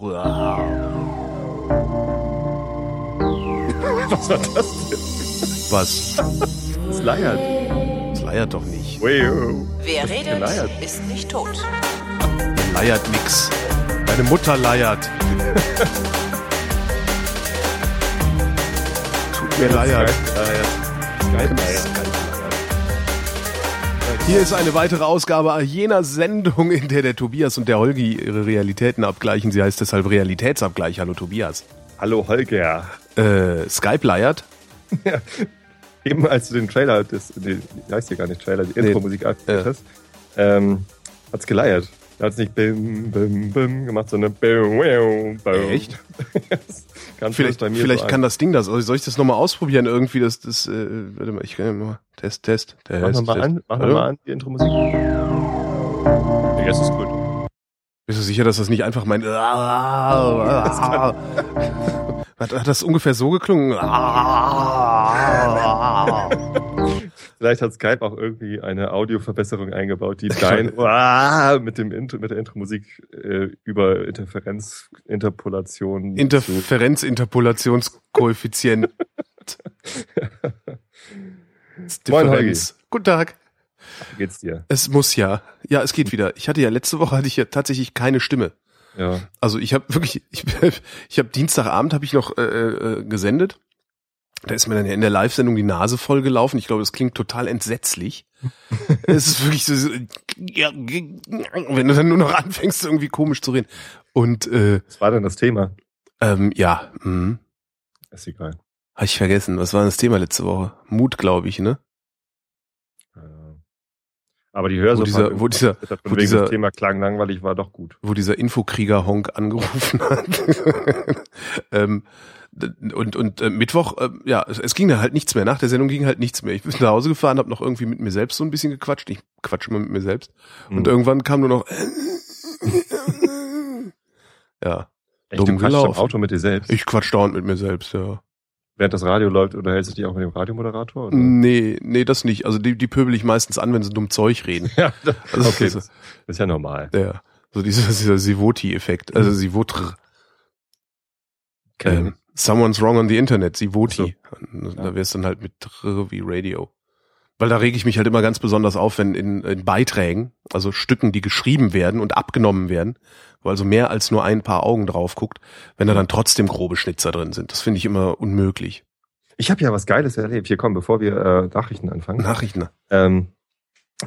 Was war das denn? Was? Es leiert. Es leiert doch nicht. Wer redet, geleiert? ist nicht tot. Leiert nix. Deine Mutter leiert. Tut mir leid. Hier ist eine weitere Ausgabe jener Sendung, in der der Tobias und der Holgi ihre Realitäten abgleichen. Sie heißt deshalb Realitätsabgleich. Hallo Tobias. Hallo Holger. Äh, Skype leiert. Eben als du den Trailer, das, die heißt hier gar nicht Trailer, die Nee. Intro-Musik Ja. hast, ähm, hat's geleiert. Da hat's nicht bim, bim, bim gemacht, sondern bim, bim, bim. Echt? Das Vielleicht, das mir vielleicht so kann das Ding das. Soll ich das nochmal ausprobieren? Irgendwie das, das, äh, warte mal, ich kann mal. Test, Test, Test. Mach noch mal Test. an, mach noch mal an, die Intro-Musik. Ja, Jetzt ist gut. Bist du sicher, dass das nicht einfach mein. hat, hat das ungefähr so geklungen? Vielleicht hat Skype auch irgendwie eine Audioverbesserung eingebaut, die dein Uah mit dem Intro, mit der Intro-Musik äh, über Interferenz, Interpolation Interferenz-Interpolationskoeffizient. Moin, Holgi. Guten Tag. Wie geht's dir? Es muss ja. Ja, es geht wieder. Ich hatte ja letzte Woche hatte ich ja tatsächlich keine Stimme. Ja. Also ich habe wirklich, ich, ich habe Dienstagabend habe ich noch äh, äh, gesendet. Da ist mir dann ja in der Live-Sendung die Nase voll gelaufen. Ich glaube, das klingt total entsetzlich. es ist wirklich so, so, wenn du dann nur noch anfängst, irgendwie komisch zu reden. Und äh, Was war denn das Thema? ähm, ja, mh, Ist egal. habe ich vergessen. Was war das Thema letzte Woche? Mut, glaube ich, ne? Aber die Hörsuppe Wo dieser- wo dieser- wo dieser- das Thema klang langweilig, war doch gut. wo dieser Infokrieger-Honk angerufen hat. ähm, und und äh, Mittwoch, äh, ja, es, es ging da halt nichts mehr. Nach der Sendung ging halt nichts mehr. Ich bin nach Hause gefahren, habe noch irgendwie mit mir selbst so ein bisschen gequatscht. Ich quatsche immer mit mir selbst. Und Hm. irgendwann kam nur noch ja, Echt, dumm du quatschst im gelaufen. Auto mit dir selbst. ich quatsch dauernd mit mir selbst, ja. Während das Radio läuft, unterhältst du dich auch mit dem Radiomoderator? Oder? Nee, nee, das nicht. Also die, die pöbel ich meistens an, wenn sie dumm Zeug reden. Ja, das, Also okay, das das, ist ja normal. Ja, so dieser, dieser Sivoti-Effekt. Also Sivotr. Kennen. Ähm, someone's wrong on the Internet, Sivoti. Ja. Da wär's dann halt mit R wie Radio. Weil da rege ich mich halt immer ganz besonders auf, wenn in, in Beiträgen, also Stücken, die geschrieben werden und abgenommen werden, wo also mehr als nur ein paar Augen drauf guckt, wenn da dann trotzdem grobe Schnitzer drin sind. Das finde ich immer unmöglich. Ich habe ja was Geiles erlebt. Hier komm, bevor wir äh, Nachrichten anfangen. Nachrichten. Ähm,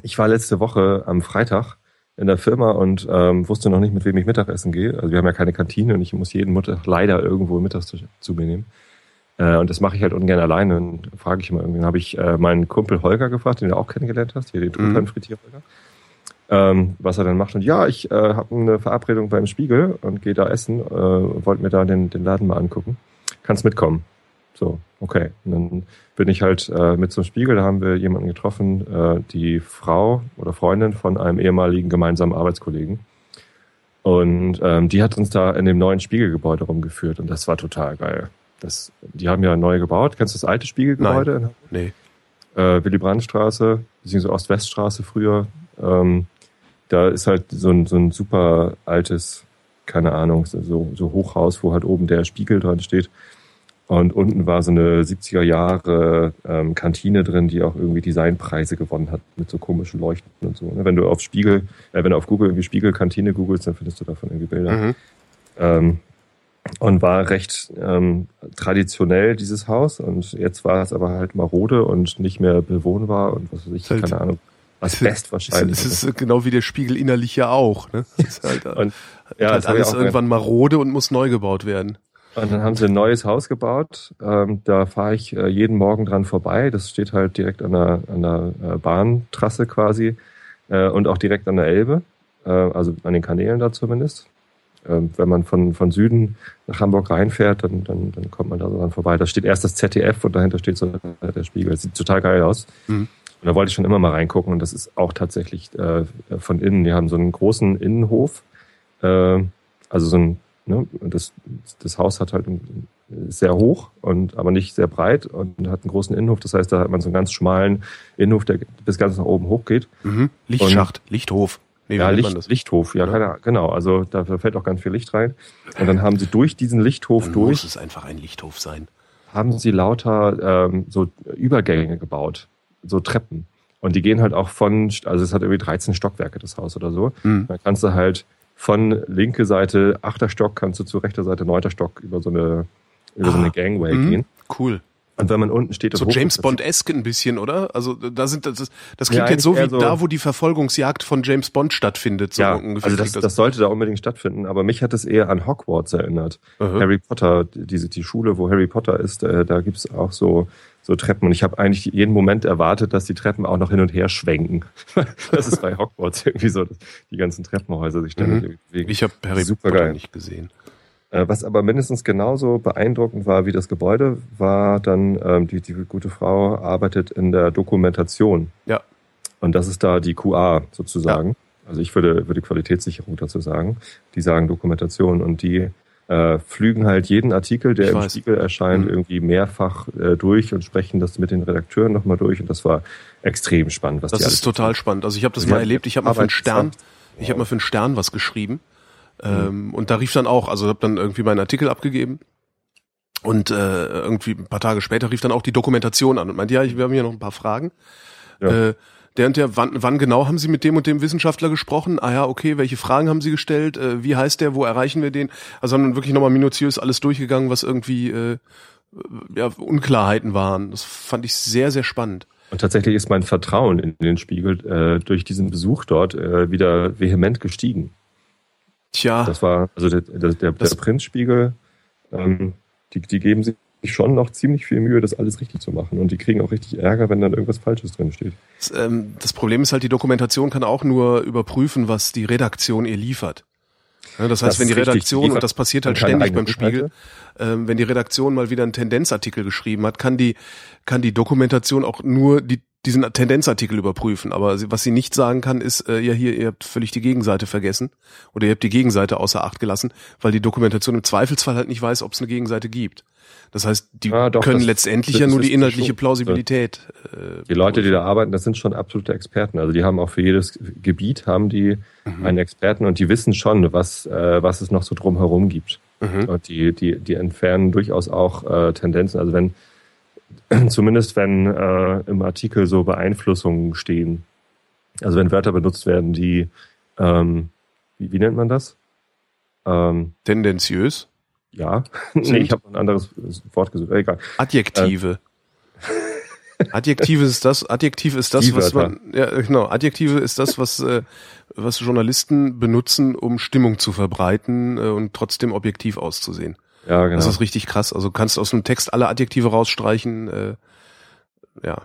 ich war letzte Woche am Freitag in der Firma und ähm, wusste noch nicht, mit wem ich Mittagessen gehe. Also wir haben ja keine Kantine und ich muss jeden Mittag leider irgendwo mittags zu, zu mir nehmen. Äh, und das mache ich halt ungern alleine. Und frage ich immer irgendwie, habe ich äh, meinen Kumpel Holger gefragt, den du auch kennengelernt hast, hier den Truthahn frittier Holger, ähm, was er dann macht. Und ja, ich äh, habe eine Verabredung beim Spiegel und gehe da essen, äh, wollte mir da den, den Laden mal angucken. Kannst mitkommen. So, okay. Und dann bin ich halt äh, mit zum Spiegel, da haben wir jemanden getroffen, äh, die Frau oder Freundin von einem ehemaligen gemeinsamen Arbeitskollegen. Und ähm, die hat uns da in dem neuen Spiegelgebäude rumgeführt und das war total geil. Das, die haben ja neu gebaut. Kennst du das alte Spiegelgebäude? in Hamburg? Nee. äh, Willy Brandt-Straße, beziehungsweise Ost-West-Straße früher. Ähm, da ist halt so ein, so ein super altes, keine Ahnung, so, so Hochhaus, wo halt oben der Spiegel dran steht. Und unten war so eine 70er Jahre ähm, Kantine drin, die auch irgendwie Designpreise gewonnen hat mit so komischen Leuchten und so. Ne? Wenn du auf Spiegel, äh, wenn du auf Google irgendwie Spiegelkantine googelst, dann findest du davon irgendwie Bilder. Mhm. Ähm, und war recht ähm, traditionell, dieses Haus. Und jetzt war es aber halt marode und nicht mehr bewohnbar und was weiß ich, Halt- keine Ahnung. Asbest wahrscheinlich. Es ist genau wie der Spiegel innerlich ja auch. Ne? Das ist halt, und, ja, ja, halt alles irgendwann marode und muss neu gebaut werden. Und dann haben sie ein neues Haus gebaut. Ähm, da fahre ich äh, jeden Morgen dran vorbei. Das steht halt direkt an der, an der äh, Bahntrasse quasi äh, und auch direkt an der Elbe, äh, also an den Kanälen da zumindest. Ähm, wenn man von, von Süden nach Hamburg reinfährt, dann, dann, dann kommt man da so dran vorbei. Da steht erst das ZDF und dahinter steht so der, Spiegel. Das sieht total geil aus. Mhm. Und da wollte ich schon immer mal reingucken und das ist auch tatsächlich äh, von innen. Die haben so einen großen Innenhof, äh, also so ein Ne? Und das, das Haus hat halt ein, sehr hoch und aber nicht sehr breit und hat einen großen Innenhof. Das heißt, da hat man so einen ganz schmalen Innenhof, der bis ganz nach oben hoch geht. Mhm. Lichtschacht, Lichthof. Nee, ja, Licht? Lichthof, ja, Ja. genau. Also da fällt auch ganz viel Licht rein. Und dann haben sie durch diesen Lichthof Dann durch, muss es einfach ein Lichthof sein. haben sie lauter ähm, so Übergänge gebaut, so Treppen. Und die gehen halt auch von, also es hat irgendwie 13 Stockwerke, das Haus oder so. Mhm. Dann kannst du halt von linke Seite, achter Stock, kannst du zu rechter Seite, neunter Stock über so eine, über so Ah. eine Gangway Mhm. gehen. Cool. Und wenn man unten steht So James Bond-esque ein bisschen, oder? Also da sind das, das klingt Ja, jetzt so wie so- da, wo die Verfolgungsjagd von James Bond stattfindet. So ja, also das, klingt das sollte da unbedingt stattfinden, aber mich hat es eher an Hogwarts erinnert. Aha. Harry Potter, diese die Schule, wo Harry Potter ist, äh, da gibt's auch so so Treppen und ich habe eigentlich jeden Moment erwartet, dass die Treppen auch noch hin und her schwenken. das ist bei Hogwarts irgendwie so, dass die ganzen Treppenhäuser sich ständig Mhm. bewegen. Ich habe Harry Supergeil. Potter nicht gesehen. Äh, Was aber mindestens genauso beeindruckend war wie das Gebäude, war dann, ähm, die, die gute Frau arbeitet in der Dokumentation. Ja. Und das ist da die QA sozusagen. Also ich würde, würde Qualitätssicherung dazu sagen. Die sagen Dokumentation und die äh, flügen halt jeden Artikel, der Ich im weiß. Spiegel erscheint, Mhm. irgendwie mehrfach äh, durch und sprechen das mit den Redakteuren nochmal durch. Und das war extrem spannend, was Das ist total spannend. Also ich habe das Die mal hat erlebt. Ich habe mal für einen Stern, ich habe mal für einen Stern was geschrieben. Ähm, und da rief dann auch, also habe dann irgendwie meinen Artikel abgegeben. Und äh, irgendwie ein paar Tage später rief dann auch die Dokumentation an und meinte, ja, ich, wir haben hier noch ein paar Fragen. Ja. Äh, der und der, wann, wann genau haben Sie mit dem und dem Wissenschaftler gesprochen? Ah ja, okay, welche Fragen haben Sie gestellt? Äh, wie heißt der? Wo erreichen wir den? Also haben dann wirklich nochmal minutiös alles durchgegangen, was irgendwie äh, ja, Unklarheiten waren. Das fand ich sehr, sehr spannend. Und tatsächlich ist mein Vertrauen in den Spiegel äh, durch diesen Besuch dort äh, wieder vehement gestiegen. Tja, Das war, also der, der, der, der Prinzspiegel, ähm, die, die geben sich schon noch ziemlich viel Mühe, das alles richtig zu machen. Und die kriegen auch richtig Ärger, wenn dann irgendwas Falsches drin steht. Das, ähm, das Problem ist halt, die Dokumentation kann auch nur überprüfen, was die Redaktion ihr liefert. Ja, das heißt, Das wenn die Redaktion, die und das passiert halt ständig beim Spiegel, ähm, wenn die Redaktion mal wieder einen Tendenzartikel geschrieben hat, kann die, kann die Dokumentation auch nur die, diesen Tendenzartikel überprüfen. Aber sie, was sie nicht sagen kann, ist, äh, ja hier, ihr habt völlig die Gegenseite vergessen oder ihr habt die Gegenseite außer Acht gelassen, weil die Dokumentation im Zweifelsfall halt nicht weiß, ob es eine Gegenseite gibt. Das heißt, die Ah, doch, können das- letztendlich das ja nur die inhaltliche Plausibilität. Äh, Die Leute, die da arbeiten, das sind schon absolute Experten. Also die haben auch für jedes Gebiet haben die Mhm. einen Experten und die wissen schon, was, äh, was es noch so drumherum gibt. Mhm. Und die, die, die entfernen durchaus auch äh, Tendenzen. Also wenn, zumindest wenn äh, im Artikel so Beeinflussungen stehen, also wenn Wörter benutzt werden, die, ähm, wie, wie nennt man das? Ähm, Tendenziös. ja, nee, ich habe ein anderes Wort gesucht. Egal. Adjektive. Adjektive ist das, Adjektiv ist das, was man, ja, genau, Adjektive ist das, was, äh, was Journalisten benutzen, um Stimmung zu verbreiten äh, und trotzdem objektiv auszusehen. Ja, genau. Das ist richtig krass. Also kannst aus einem Text alle Adjektive rausstreichen, äh, ja.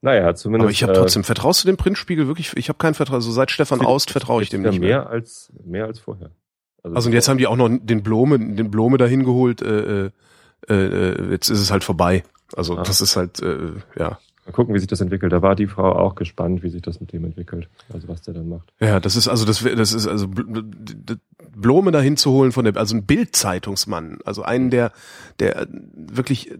naja, zumindest. Aber ich habe äh, trotzdem, vertraust du dem Printspiegel wirklich? Ich habe kein Vertrauen. Also seit Stefan Aust vertraue ich dem nicht mehr. mehr als mehr als vorher. Also und jetzt haben die auch noch den Blome, den Blome dahin geholt. Äh, äh, äh, jetzt ist es halt vorbei. Also Ah. das ist halt, äh, ja. Mal gucken, wie sich das entwickelt. Da war die Frau auch gespannt, wie sich das mit dem entwickelt. Also was der dann macht. Ja, das ist also das das ist also Blome dahin zu holen von der also ein Bildzeitungsmann, also einen der der wirklich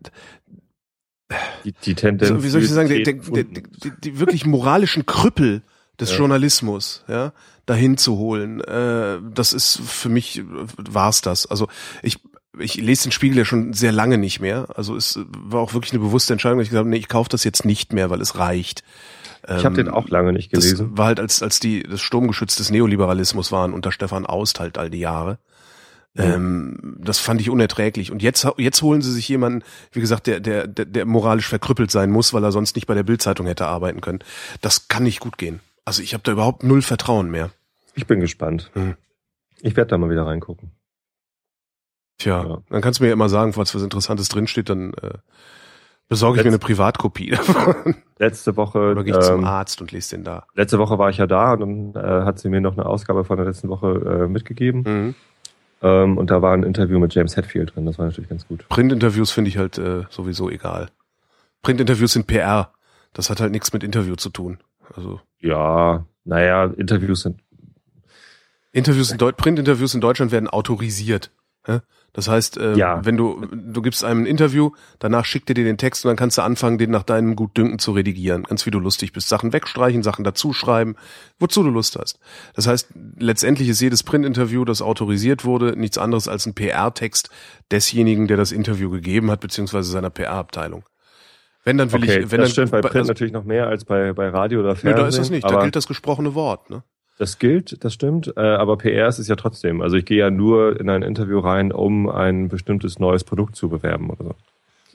Die, die Tendenz. Also, wie soll ich sagen, der, der, der, die, die wirklich moralischen Krüppel des Ja. Journalismus, ja, dahin zu holen, äh, das ist für mich äh, war's das. Also ich ich lese den Spiegel ja schon sehr lange nicht mehr. Also es war auch wirklich eine bewusste Entscheidung, dass ich gesagt habe, nee, ich kaufe das jetzt nicht mehr, weil es reicht. Ich habe den auch lange nicht Das gelesen. war halt als als die das Sturmgeschütz des Neoliberalismus waren unter Stefan Aust halt all die Jahre. Ähm, das fand ich unerträglich. Und jetzt jetzt holen sie sich jemanden, wie gesagt, der der der, der moralisch verkrüppelt sein muss, weil er sonst nicht bei der Bildzeitung hätte arbeiten können. Das kann nicht gut gehen. Also ich habe da überhaupt null Vertrauen mehr. Ich bin gespannt. Hm. Ich werde da mal wieder reingucken. Tja, Ja. dann kannst du mir ja immer sagen, falls was Interessantes drinsteht, dann äh, besorge ich mir eine Privatkopie davon. Letzte Woche, Oder gehe ich zum ähm, Arzt und lese den da. letzte Woche war ich ja da und dann äh, hat sie mir noch eine Ausgabe von der letzten Woche äh, mitgegeben. Mhm. Ähm, und da war ein Interview mit James Hetfield drin. Das war natürlich ganz gut. Printinterviews finde ich halt äh, sowieso egal. Printinterviews sind PR. Das hat halt nichts mit Interview zu tun. Also Ja, naja, Interviews sind. Interviews in Printinterviews in Deutschland werden autorisiert. Ja? Das heißt, äh, Ja. wenn du du gibst einem ein Interview, danach schickt er dir den Text und dann kannst du anfangen, den nach deinem Gutdünken zu redigieren, ganz wie du lustig bist. Sachen wegstreichen, Sachen dazuschreiben, wozu du Lust hast. Das heißt, letztendlich ist jedes Printinterview, das autorisiert wurde, nichts anderes als ein PR-Text desjenigen, der das Interview gegeben hat, beziehungsweise seiner PR-Abteilung. Wenn dann will Okay, ich, wenn das dann stimmt bei Print also, natürlich noch mehr als bei, bei Radio oder nö, Fernsehen. da ist das nicht, da gilt das gesprochene Wort. Ne? Das gilt, das stimmt, äh, aber PR ist es ja trotzdem. Also ich gehe ja nur in ein Interview rein, um ein bestimmtes neues Produkt zu bewerben oder so.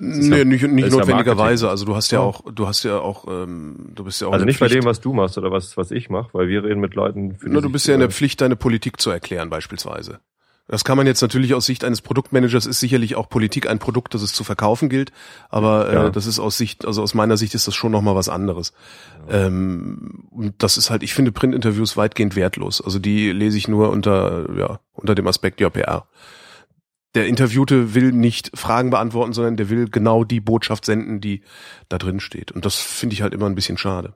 Nee, ja- nicht, nicht ist ja notwendigerweise. Also du hast ja auch, du hast ja auch, ähm, du bist ja auch Also nicht bei Pflicht, dem, was du machst oder was, was ich mache, weil wir reden mit Leuten, für die Na, du bist ja in der äh, Pflicht, deine Politik zu erklären, beispielsweise. Das kann man jetzt natürlich aus Sicht eines Produktmanagers ist sicherlich auch Politik ein Produkt, das es zu verkaufen gilt, aber Ja. äh, das ist aus Sicht, also aus meiner Sicht ist das schon nochmal was anderes. Ähm, und das ist halt, ich finde Printinterviews weitgehend wertlos. Also die lese ich nur unter, ja, unter dem Aspekt ja PR. Der Interviewte will nicht Fragen beantworten, sondern der will genau die Botschaft senden, die da drin steht. Und das finde ich halt immer ein bisschen schade.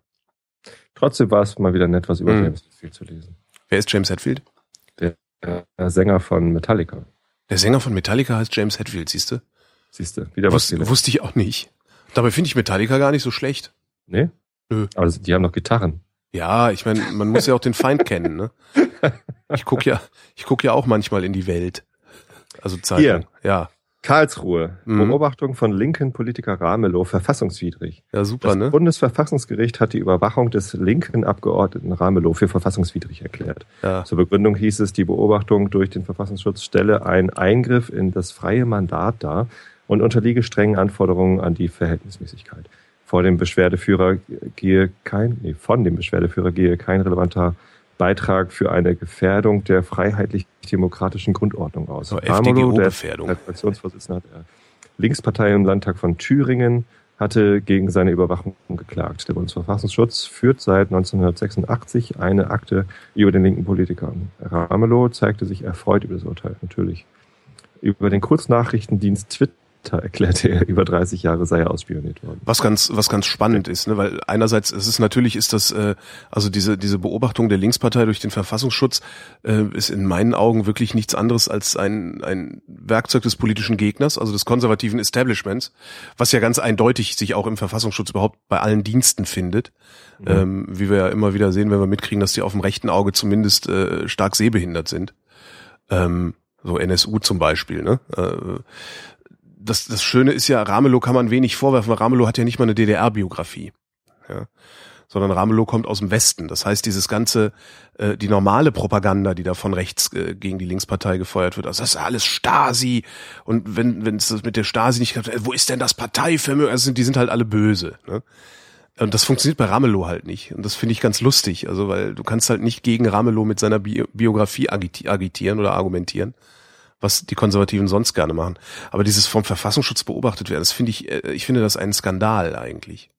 Trotzdem war es mal wieder nett, was über Mhm. James Hetfield zu lesen. Wer ist James Hetfield? Der Sänger von Metallica. Der Sänger von Metallica heißt James Hetfield, siehst du? Siehst du, wieder was Wusste, gelernt. wusste ich auch nicht. Dabei finde ich Metallica gar nicht so schlecht. Nee? Nö. Aber die haben noch Gitarren. Ja, ich meine, man muss ja auch den Feind kennen, ne? Ich guck ja, ich guck ja auch manchmal in die Welt. Also Zeitung. Hier. Ja, Karlsruhe. Mhm. Beobachtung von linken Politiker Ramelow verfassungswidrig. ja super, Das ne? Bundesverfassungsgericht hat die Überwachung des linken Abgeordneten Ramelow für verfassungswidrig erklärt. Ja. Zur Begründung hieß es, die Beobachtung durch den Verfassungsschutz stelle einen Eingriff in das freie Mandat dar und unterliege strengen Anforderungen an die Verhältnismäßigkeit. Vor dem Beschwerdeführer gehe kein, nee, von dem Beschwerdeführer gehe kein relevanter Beitrag für eine Gefährdung der freiheitlich-demokratischen Grundordnung aus. So, Ramelow, der Fraktionsvorsitzender der Linkspartei im Landtag von Thüringen hatte gegen seine Überwachung geklagt. Der Bundesverfassungsschutz führt seit 1986 eine Akte über den linken Politiker. Ramelow zeigte sich erfreut über das Urteil, natürlich. Über den Kurznachrichtendienst Twitter erklärte er, über 30 Jahre sei er ausspioniert worden. Was ganz, was ganz spannend ist, ne? weil einerseits es ist natürlich ist das, äh, also diese diese Beobachtung der Linkspartei durch den Verfassungsschutz äh, ist in meinen Augen wirklich nichts anderes als ein ein Werkzeug des politischen Gegners, also des konservativen Establishments, was ja ganz eindeutig sich auch im Verfassungsschutz überhaupt bei allen Diensten findet, ähm, wie wir ja immer wieder sehen, wenn wir mitkriegen, dass die auf dem rechten Auge zumindest äh, stark sehbehindert sind, ähm, so NSU zum Beispiel, ne? Äh, das, das Schöne ist ja, Ramelow kann man wenig vorwerfen, weil Ramelow hat ja nicht mal eine DDR-Biografie. Ja. Sondern Ramelow kommt aus dem Westen. Das heißt, dieses ganze, äh, die normale Propaganda, die da von rechts äh, gegen die Linkspartei gefeuert wird, also das ist alles Stasi. Und wenn wenn es das mit der Stasi nicht klappt, wo ist denn das Parteivermögen? Also sind, die sind halt alle böse. Ne? Und das funktioniert bei Ramelow halt nicht. Und das finde ich ganz lustig. Also, weil du kannst halt nicht gegen Ramelow mit seiner Bi Biografie agiti agitieren oder argumentieren was die Konservativen sonst gerne machen. Aber dieses vom Verfassungsschutz beobachtet werden, das finde ich, äh, ich finde das einen Skandal eigentlich.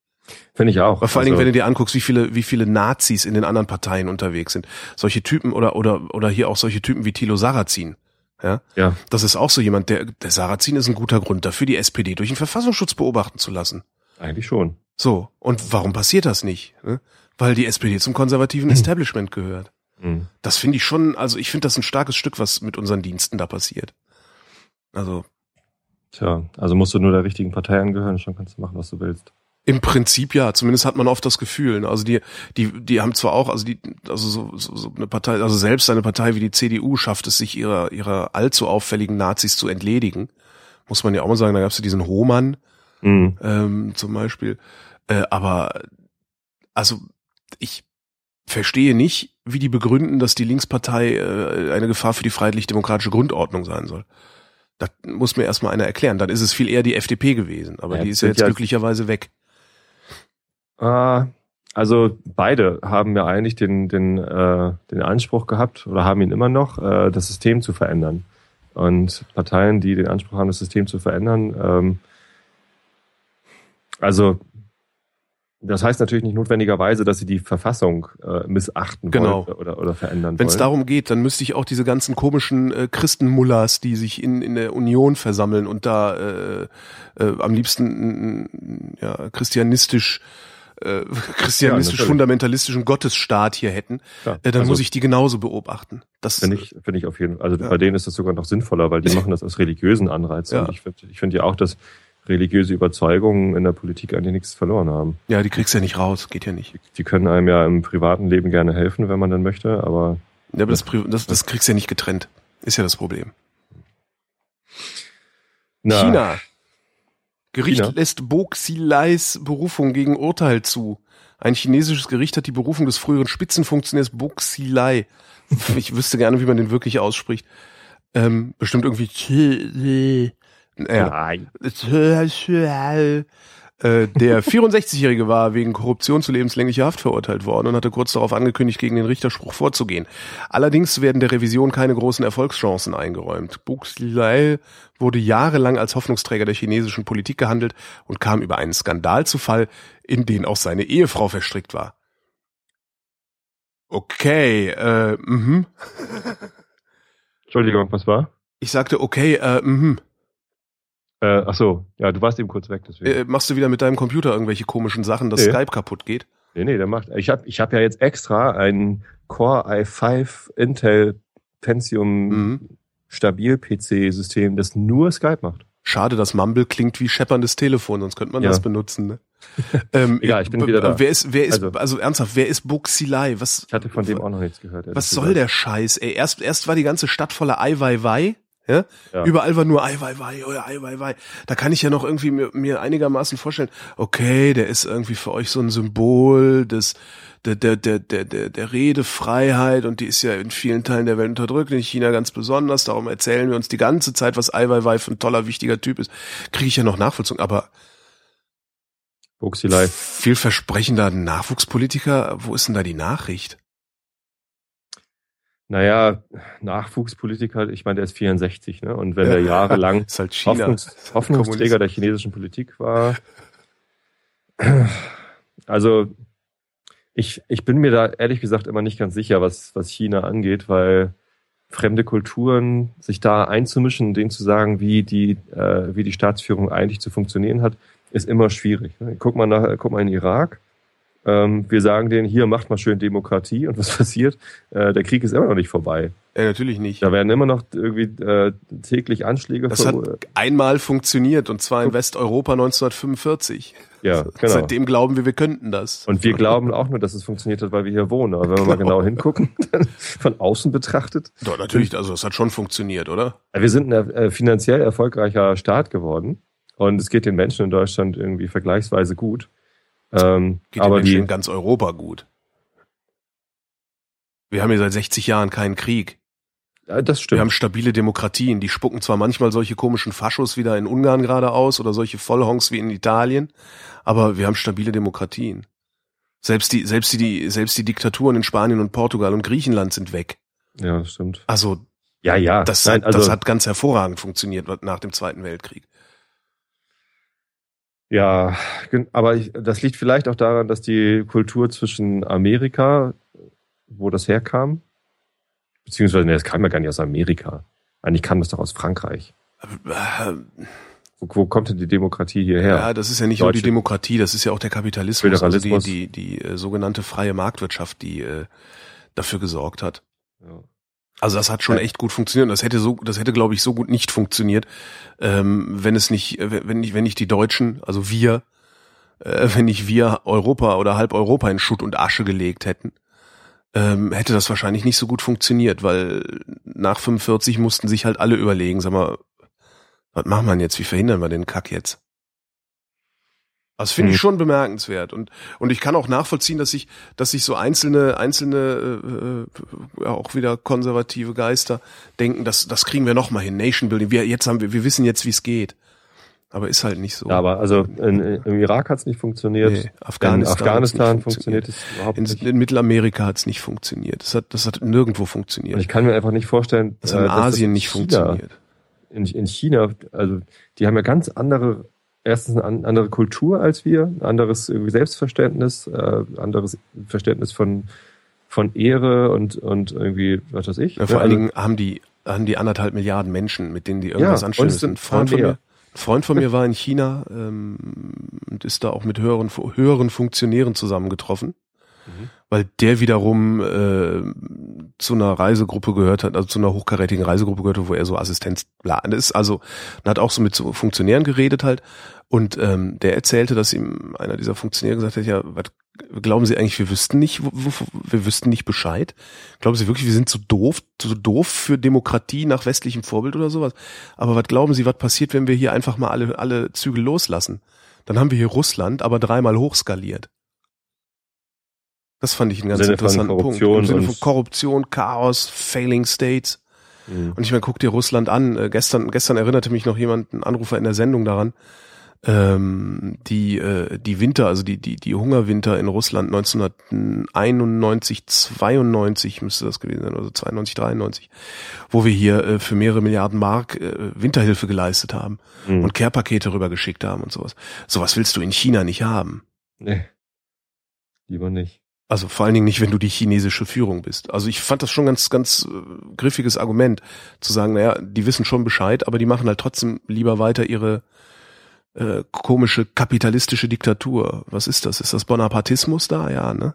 Finde ich auch. Aber vor allen Dingen, Also, wenn du dir anguckst, wie viele, wie viele Nazis in den anderen Parteien unterwegs sind. Solche Typen oder, oder, oder hier auch solche Typen wie Thilo Sarrazin. Ja, ja, das ist auch so jemand, der, der Sarrazin ist ein guter Grund dafür, die SPD durch den Verfassungsschutz beobachten zu lassen. eigentlich schon. So. Und warum passiert das nicht? Ne? Weil die SPD zum konservativen Establishment gehört. Mhm. Das finde ich schon, also ich finde das ein starkes Stück, was mit unseren Diensten da passiert. Also Tja, also musst du nur der richtigen Partei angehören, schon kannst du machen, was du willst. im Prinzip ja, zumindest hat man oft das Gefühl. Ne? Also die, die, die haben zwar auch, also die, also so, so, so eine Partei, also selbst eine Partei wie die CDU schafft es sich ihrer, ihrer allzu auffälligen Nazis zu entledigen. Muss man ja auch mal sagen, da gab es ja diesen Hohmann, Mhm. ähm, zum Beispiel. Äh, aber also ich verstehe nicht, wie die begründen, dass die Linkspartei äh, eine Gefahr für die freiheitlich-demokratische Grundordnung sein soll. Das muss mir erstmal einer erklären. Dann ist es viel eher die FDP gewesen, aber Ja, die ist ja jetzt ja- glücklicherweise weg. Ah, also beide haben ja eigentlich den, den, äh, den Anspruch gehabt oder haben ihn immer noch, äh, das System zu verändern. Und Parteien, die den Anspruch haben, das System zu verändern, ähm, also das heißt natürlich nicht notwendigerweise, dass sie die Verfassung äh, missachten Genau. wollen oder, oder verändern Wenn es darum geht, dann müsste ich auch diese ganzen komischen äh, Christenmullers, die sich in, in der Union versammeln und da äh, äh, am liebsten ja, christianistisch äh, christianistisch-fundamentalistischen Gottesstaat hier hätten, Ja, äh, dann also- muss ich die genauso beobachten. Das Finde ich, finde ich auf jeden Fall. Also Ja. bei denen ist das sogar noch sinnvoller, weil die machen das aus religiösen Anreizen. Ja. Und ich finde ich finde ja auch, dass religiöse Überzeugungen in der Politik eigentlich nichts verloren haben. ja, die kriegst du ja nicht raus, geht ja nicht. Die, die können einem ja im privaten Leben gerne helfen, wenn man dann möchte, aber Ja, aber das, das, das kriegst du ja nicht getrennt. Ist ja das Problem. na, China. Gericht China? lässt Bo Xileis Berufung gegen Urteil zu. Ein chinesisches Gericht hat die Berufung des früheren Spitzenfunktionärs Bo Xilai. Ich wüsste gerne, wie man den wirklich ausspricht. Ähm, bestimmt irgendwie. Ja. Nein. Äh, Der 64-Jährige war wegen Korruption zu lebenslänglicher Haft verurteilt worden und hatte kurz darauf angekündigt, gegen den Richterspruch vorzugehen. Allerdings werden der Revision keine großen Erfolgschancen eingeräumt. Buxlei wurde jahrelang als Hoffnungsträger der chinesischen Politik gehandelt und kam über einen Skandal zu Fall, in den auch seine Ehefrau verstrickt war. Okay, äh, mhm. Entschuldigung, was war? Ich sagte, okay, äh, mhm. Äh, ach so, ja, du warst eben kurz weg, deswegen. Äh, machst du wieder mit deinem Computer irgendwelche komischen Sachen, dass Nee. Skype kaputt geht? Nee, nee, der macht. Ich habe ich hab ja jetzt extra einen Core i5 Intel Pentium Mhm. Stabil PC System, das nur Skype macht. Schade, dass Mumble klingt wie schepperndes Telefon, sonst könnte man Ja. das benutzen. Ne? ähm, Egal, ich bin wieder da. Wer ist, wer ist, also, Also- ernsthaft, wer ist Buxilai? Was, Ich hatte von dem auch noch nichts gehört. was gesagt. soll der Scheiß? Ey, erst, erst war die ganze Stadt voller Eiweiwei. Ja? Ja. Überall war nur Eiweiwei oder Eiweiwei. Da kann ich ja noch irgendwie mir, mir einigermaßen vorstellen, okay, der ist irgendwie für euch so ein Symbol des, der, der, der, der, der, der Redefreiheit und die ist ja in vielen Teilen der Welt unterdrückt, in China ganz besonders. Darum erzählen wir uns die ganze Zeit, was Eiweiwei für ein toller, wichtiger Typ ist. Kriege ich ja noch Nachvollziehung. Aber Buxilei. vielversprechender Nachwuchspolitiker, wo ist denn da die Nachricht? Naja, Nachwuchspolitiker, ich meine, der ist 64, ne? Und wenn der Ja. jahrelang Ist halt. Hoffnungs Hoffnungsträger der chinesischen Politik war. Also ich, ich bin mir da ehrlich gesagt immer nicht ganz sicher, was, was China angeht, weil fremde Kulturen, sich da einzumischen, denen zu sagen, wie die, äh, wie die Staatsführung eigentlich zu funktionieren hat, ist immer schwierig. ne? Guck mal nach, guck mal in Irak. Ähm, wir sagen denen, hier macht mal schön Demokratie und was passiert? Äh, der Krieg ist immer noch nicht vorbei. Äh, natürlich nicht. Da werden immer noch irgendwie äh, täglich Anschläge Das hat einmal funktioniert und zwar in Westeuropa 1945. Ja, genau. Seitdem glauben wir, wir könnten das. Und wir glauben auch nur, dass es funktioniert hat, weil wir hier wohnen. Aber wenn wir mal genau hingucken, dann von außen betrachtet, Doch, natürlich, also es hat schon funktioniert, oder? wir sind ein äh, finanziell erfolgreicher Staat geworden und es geht den Menschen in Deutschland irgendwie vergleichsweise gut. Ähm, Geht aber die, in ganz Europa gut. Wir haben hier seit 60 Jahren keinen Krieg. das Wir stimmt. haben stabile Demokratien. Die spucken zwar manchmal solche komischen Faschos wieder in Ungarn gerade aus oder solche Vollhongs wie in Italien, aber wir haben stabile Demokratien. Selbst die, selbst die, selbst die Diktaturen in Spanien und Portugal und Griechenland sind weg. ja, das stimmt. Also Ja, ja. Das, Nein, also, das hat ganz hervorragend funktioniert nach dem Zweiten Weltkrieg. Ja, aber ich, das liegt vielleicht auch daran, dass die Kultur zwischen Amerika, wo das herkam, beziehungsweise, nee, das kam ja gar nicht aus Amerika. Eigentlich kam das doch aus Frankreich. Wo, wo kommt denn die Demokratie hierher? Ja, das ist ja nicht nur die Deutsche- Demokratie, das ist ja auch der Kapitalismus, also die, Föderalismus. die, die äh, sogenannte freie Marktwirtschaft, die äh, dafür gesorgt hat. Ja. Also das hat schon echt gut funktioniert. Das hätte so, das hätte, glaube ich, so gut nicht funktioniert, ähm, wenn es nicht, wenn nicht, wenn nicht die Deutschen, also wir, äh, wenn nicht wir Europa oder halb Europa in Schutt und Asche gelegt hätten, ähm, hätte das wahrscheinlich nicht so gut funktioniert, weil nach 45 mussten sich halt alle überlegen, sag mal, was machen wir denn jetzt? Wie verhindern wir den Kack jetzt? Das finde ich Mhm. schon bemerkenswert und und ich kann auch nachvollziehen, dass sich dass sich so einzelne einzelne äh, äh, auch wieder konservative Geister denken, dass das kriegen wir noch mal hin, Nation Building. Wir jetzt haben wir wir wissen jetzt, wie es geht. Aber ist halt nicht so. Ja, aber also in, im Irak hat es nicht funktioniert. Nee, in Afghanistan Afghanistan hat's nicht funktioniert es überhaupt in, nicht. in Mittelamerika hat es nicht funktioniert. Das hat das hat nirgendwo Und funktioniert. ich kann mir einfach nicht vorstellen, Das in äh, dass das Asien nicht China, funktioniert. In, in China, also die haben ja ganz andere, erstens eine an- andere Kultur als wir, ein anderes irgendwie Selbstverständnis, äh, anderes Verständnis von von Ehre und und irgendwie was weiß ich. Ja, vor Ne? allen Also- Dingen haben die haben die anderthalb Milliarden Menschen, mit denen die irgendwas Ja, anstellen müssen. Ein Freund von mir, Ein Freund von mir war in China ähm, und ist da auch mit höheren, höheren Funktionären zusammengetroffen, mhm. Weil der wiederum äh, zu einer Reisegruppe gehört hat, also zu einer hochkarätigen Reisegruppe gehört hat, wo er so Assistenzplan ist. Also hat auch so mit so Funktionären geredet halt. Und ähm, der erzählte, dass ihm einer dieser Funktionäre gesagt hat, ja, was glauben Sie eigentlich, wir wüssten nicht, wir wüssten nicht Bescheid? Glauben Sie wirklich, wir sind zu doof, zu doof für Demokratie nach westlichem Vorbild oder sowas? Aber was glauben Sie, was passiert, wenn wir hier einfach mal alle, alle Zügel loslassen? Dann haben wir hier Russland, aber dreimal hochskaliert. Das fand ich einen ganz interessanten Punkt. Im Sinne von Korruption, Chaos, Failing States. Mhm. Und ich meine, guck dir Russland an. Äh, gestern, gestern erinnerte mich noch jemand, ein Anrufer in der Sendung daran, ähm, die äh, die Winter, also die die die Hungerwinter in Russland 1991, 92 müsste das gewesen sein, also 92, 93, wo wir hier äh, für mehrere Milliarden Mark äh, Winterhilfe geleistet haben mhm. und Care-Pakete rübergeschickt haben und sowas. Sowas willst du in China nicht haben. Nee. Lieber nicht. Also vor allen Dingen nicht, wenn du die chinesische Führung bist. Also ich fand das schon ganz, ganz äh, griffiges Argument, zu sagen, naja, die wissen schon Bescheid, aber die machen halt trotzdem lieber weiter ihre äh, komische kapitalistische Diktatur. Was ist das? Ist das Bonapartismus da? Ja, ne?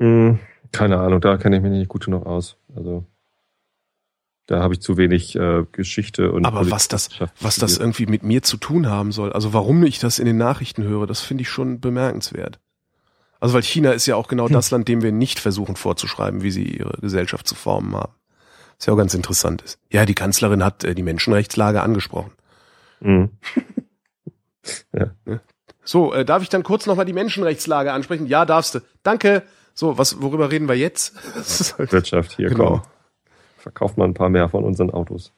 Hm, keine Ahnung, da kenne ich mich nicht gut genug aus. Also da habe ich zu wenig äh, Geschichte und Aber was das, was das irgendwie mit mir zu tun haben soll, also warum ich das in den Nachrichten höre, das finde ich schon bemerkenswert. Also weil China ist ja auch genau hm. das Land, dem wir nicht versuchen vorzuschreiben, wie sie ihre Gesellschaft zu formen haben. Was ja auch ganz interessant ist. Ja, die Kanzlerin hat äh, die Menschenrechtslage angesprochen. Mhm. ja. So, äh, darf ich dann kurz nochmal die Menschenrechtslage ansprechen? Ja, darfst du. Danke. So, was, worüber reden wir jetzt? Wirtschaft hier, genau. komm. Verkauft mal ein paar mehr von unseren Autos.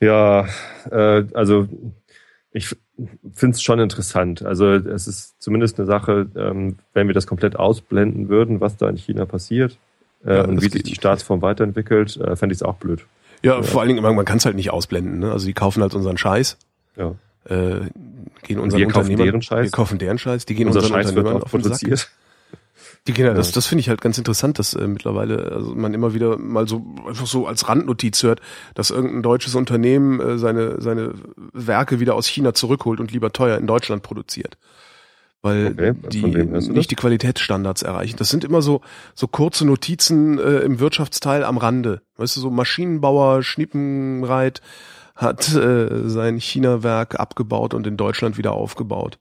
Ja, äh, also ich finde es schon interessant. Also es ist zumindest eine Sache, ähm, wenn wir das komplett ausblenden würden, was da in China passiert äh, ja, und wie sich die Staatsform weiterentwickelt, äh, fände ich es auch blöd. Ja, ja. vor allen Dingen, man, kann es halt nicht ausblenden. Ne? Also die kaufen halt unseren Scheiß. Ja. Äh, gehen unseren wir kaufen deren Scheiß. Wir kaufen deren Scheiß. Die gehen Unser unseren Scheiß Unternehmern auf den Sack. Die Kinder, das, das finde ich halt ganz interessant, dass äh, mittlerweile also man immer wieder mal so einfach so als Randnotiz hört, dass irgendein deutsches Unternehmen äh, seine seine Werke wieder aus China zurückholt und lieber teuer in Deutschland produziert weil okay, die nicht die Qualitätsstandards erreichen. Das sind immer so so kurze Notizen äh, im Wirtschaftsteil am Rande. Weißt du, so Maschinenbauer Schnippenreit hat äh, sein China-Werk abgebaut und in Deutschland wieder aufgebaut.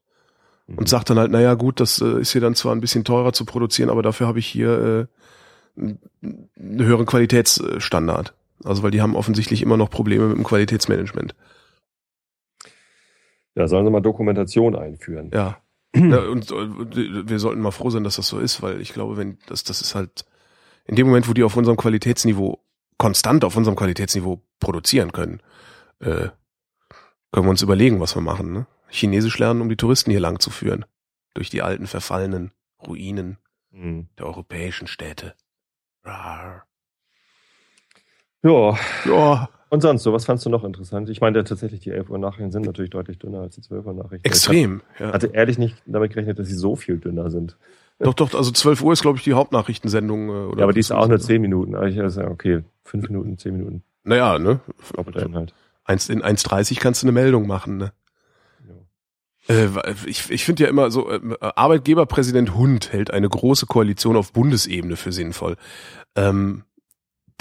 Und sagt dann halt, naja gut, das äh, ist hier dann zwar ein bisschen teurer zu produzieren, aber dafür habe ich hier äh, einen höheren Qualitätsstandard. Also weil die haben offensichtlich immer noch Probleme mit dem Qualitätsmanagement. Ja, sollen sie mal Dokumentation einführen. Ja. Ja, und äh, wir sollten mal froh sein, dass das so ist, weil ich glaube, wenn das, das ist halt in dem Moment, wo die auf unserem Qualitätsniveau konstant auf unserem Qualitätsniveau produzieren können, äh, können wir uns überlegen, was wir machen. Ne? Chinesisch lernen, um die Touristen hier lang zu führen durch die alten verfallenen Ruinen mhm. der europäischen Städte. Rar. Ja. Ja. Und sonst so, was fandst du noch interessant? Ich meine, tatsächlich, die 11 Uhr Nachrichten sind natürlich deutlich dünner als die 12 Uhr Nachrichten. Extrem, ich hatte, ja. hatte ehrlich nicht damit gerechnet, dass sie so viel dünner sind. Doch, doch, also 12 Uhr ist, glaube ich, die Hauptnachrichtensendung. Äh, oder ja, aber die ist auch nur 10 Minuten. Also, also okay, 5 Minuten, 10 Minuten. Naja, ne? Inhalt. In 1,30 kannst du eine Meldung machen, ne? Äh, ich ich finde ja immer so, äh, Arbeitgeberpräsident Hund hält eine große Koalition auf Bundesebene für sinnvoll. Ähm,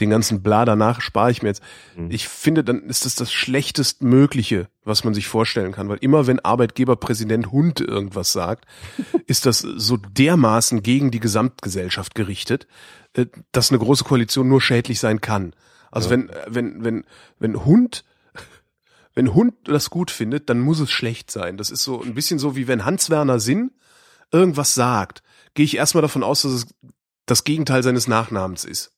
den ganzen Bla danach spare ich mir jetzt. Mhm. Ich finde, dann ist das das schlechtestmögliche, was man sich vorstellen kann, weil immer wenn Arbeitgeberpräsident Hund irgendwas sagt, ist das so dermaßen gegen die Gesamtgesellschaft gerichtet, äh, dass eine große Koalition nur schädlich sein kann. Also ja. wenn wenn wenn wenn Hund wenn Hund das gut findet, dann muss es schlecht sein. Das ist so ein bisschen so wie wenn Hans Werner Sinn irgendwas sagt, gehe ich erstmal davon aus, dass es das Gegenteil seines Nachnamens ist.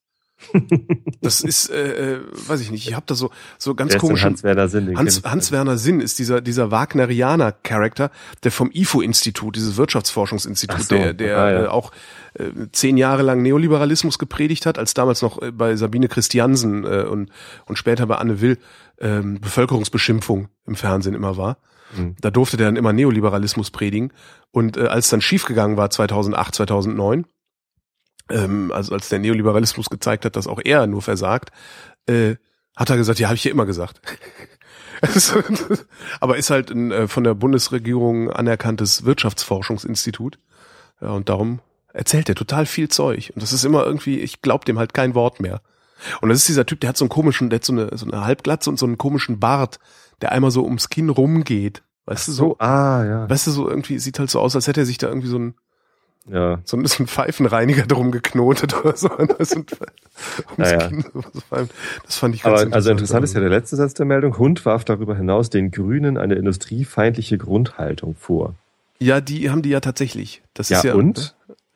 Das ist, äh, äh, weiß ich nicht, ich habe da so so ganz komisch. Hans Werner Sinn. Hans, Hans Werner Sinn ist dieser dieser Wagnerianer Charakter, der vom IFO-Institut, dieses Wirtschaftsforschungsinstitut, so. der der ah, ja. äh, auch äh, zehn Jahre lang Neoliberalismus gepredigt hat, als damals noch äh, bei Sabine Christiansen äh, und und später bei Anne Will äh, Bevölkerungsbeschimpfung im Fernsehen immer war. Mhm. Da durfte der dann immer Neoliberalismus predigen und äh, als dann schiefgegangen war 2008, 2009 ähm, also als der Neoliberalismus gezeigt hat, dass auch er nur versagt, äh, hat er gesagt, ja, habe ich ja immer gesagt. aber ist halt ein äh, von der Bundesregierung anerkanntes Wirtschaftsforschungsinstitut. Ja, und darum erzählt er total viel Zeug. Und das ist immer irgendwie, ich glaub dem halt kein Wort mehr. Und das ist dieser Typ, der hat so einen komischen, der hat so eine, so eine Halbglatze und so einen komischen Bart, der einmal so ums Kinn rumgeht. Weißt du, so, ah, ja. weißt du, so irgendwie sieht halt so aus, als hätte er sich da irgendwie so ein, Ja, so ein, so ein Pfeifenreiniger drum geknotet oder so. Das, sind, Ja, ja. Das fand ich ganz aber also interessant ist ja der letzte Satz der Meldung. Hund warf darüber hinaus den Grünen eine industriefeindliche Grundhaltung vor. Ja, die haben die ja tatsächlich. Das Ja, ist ja und?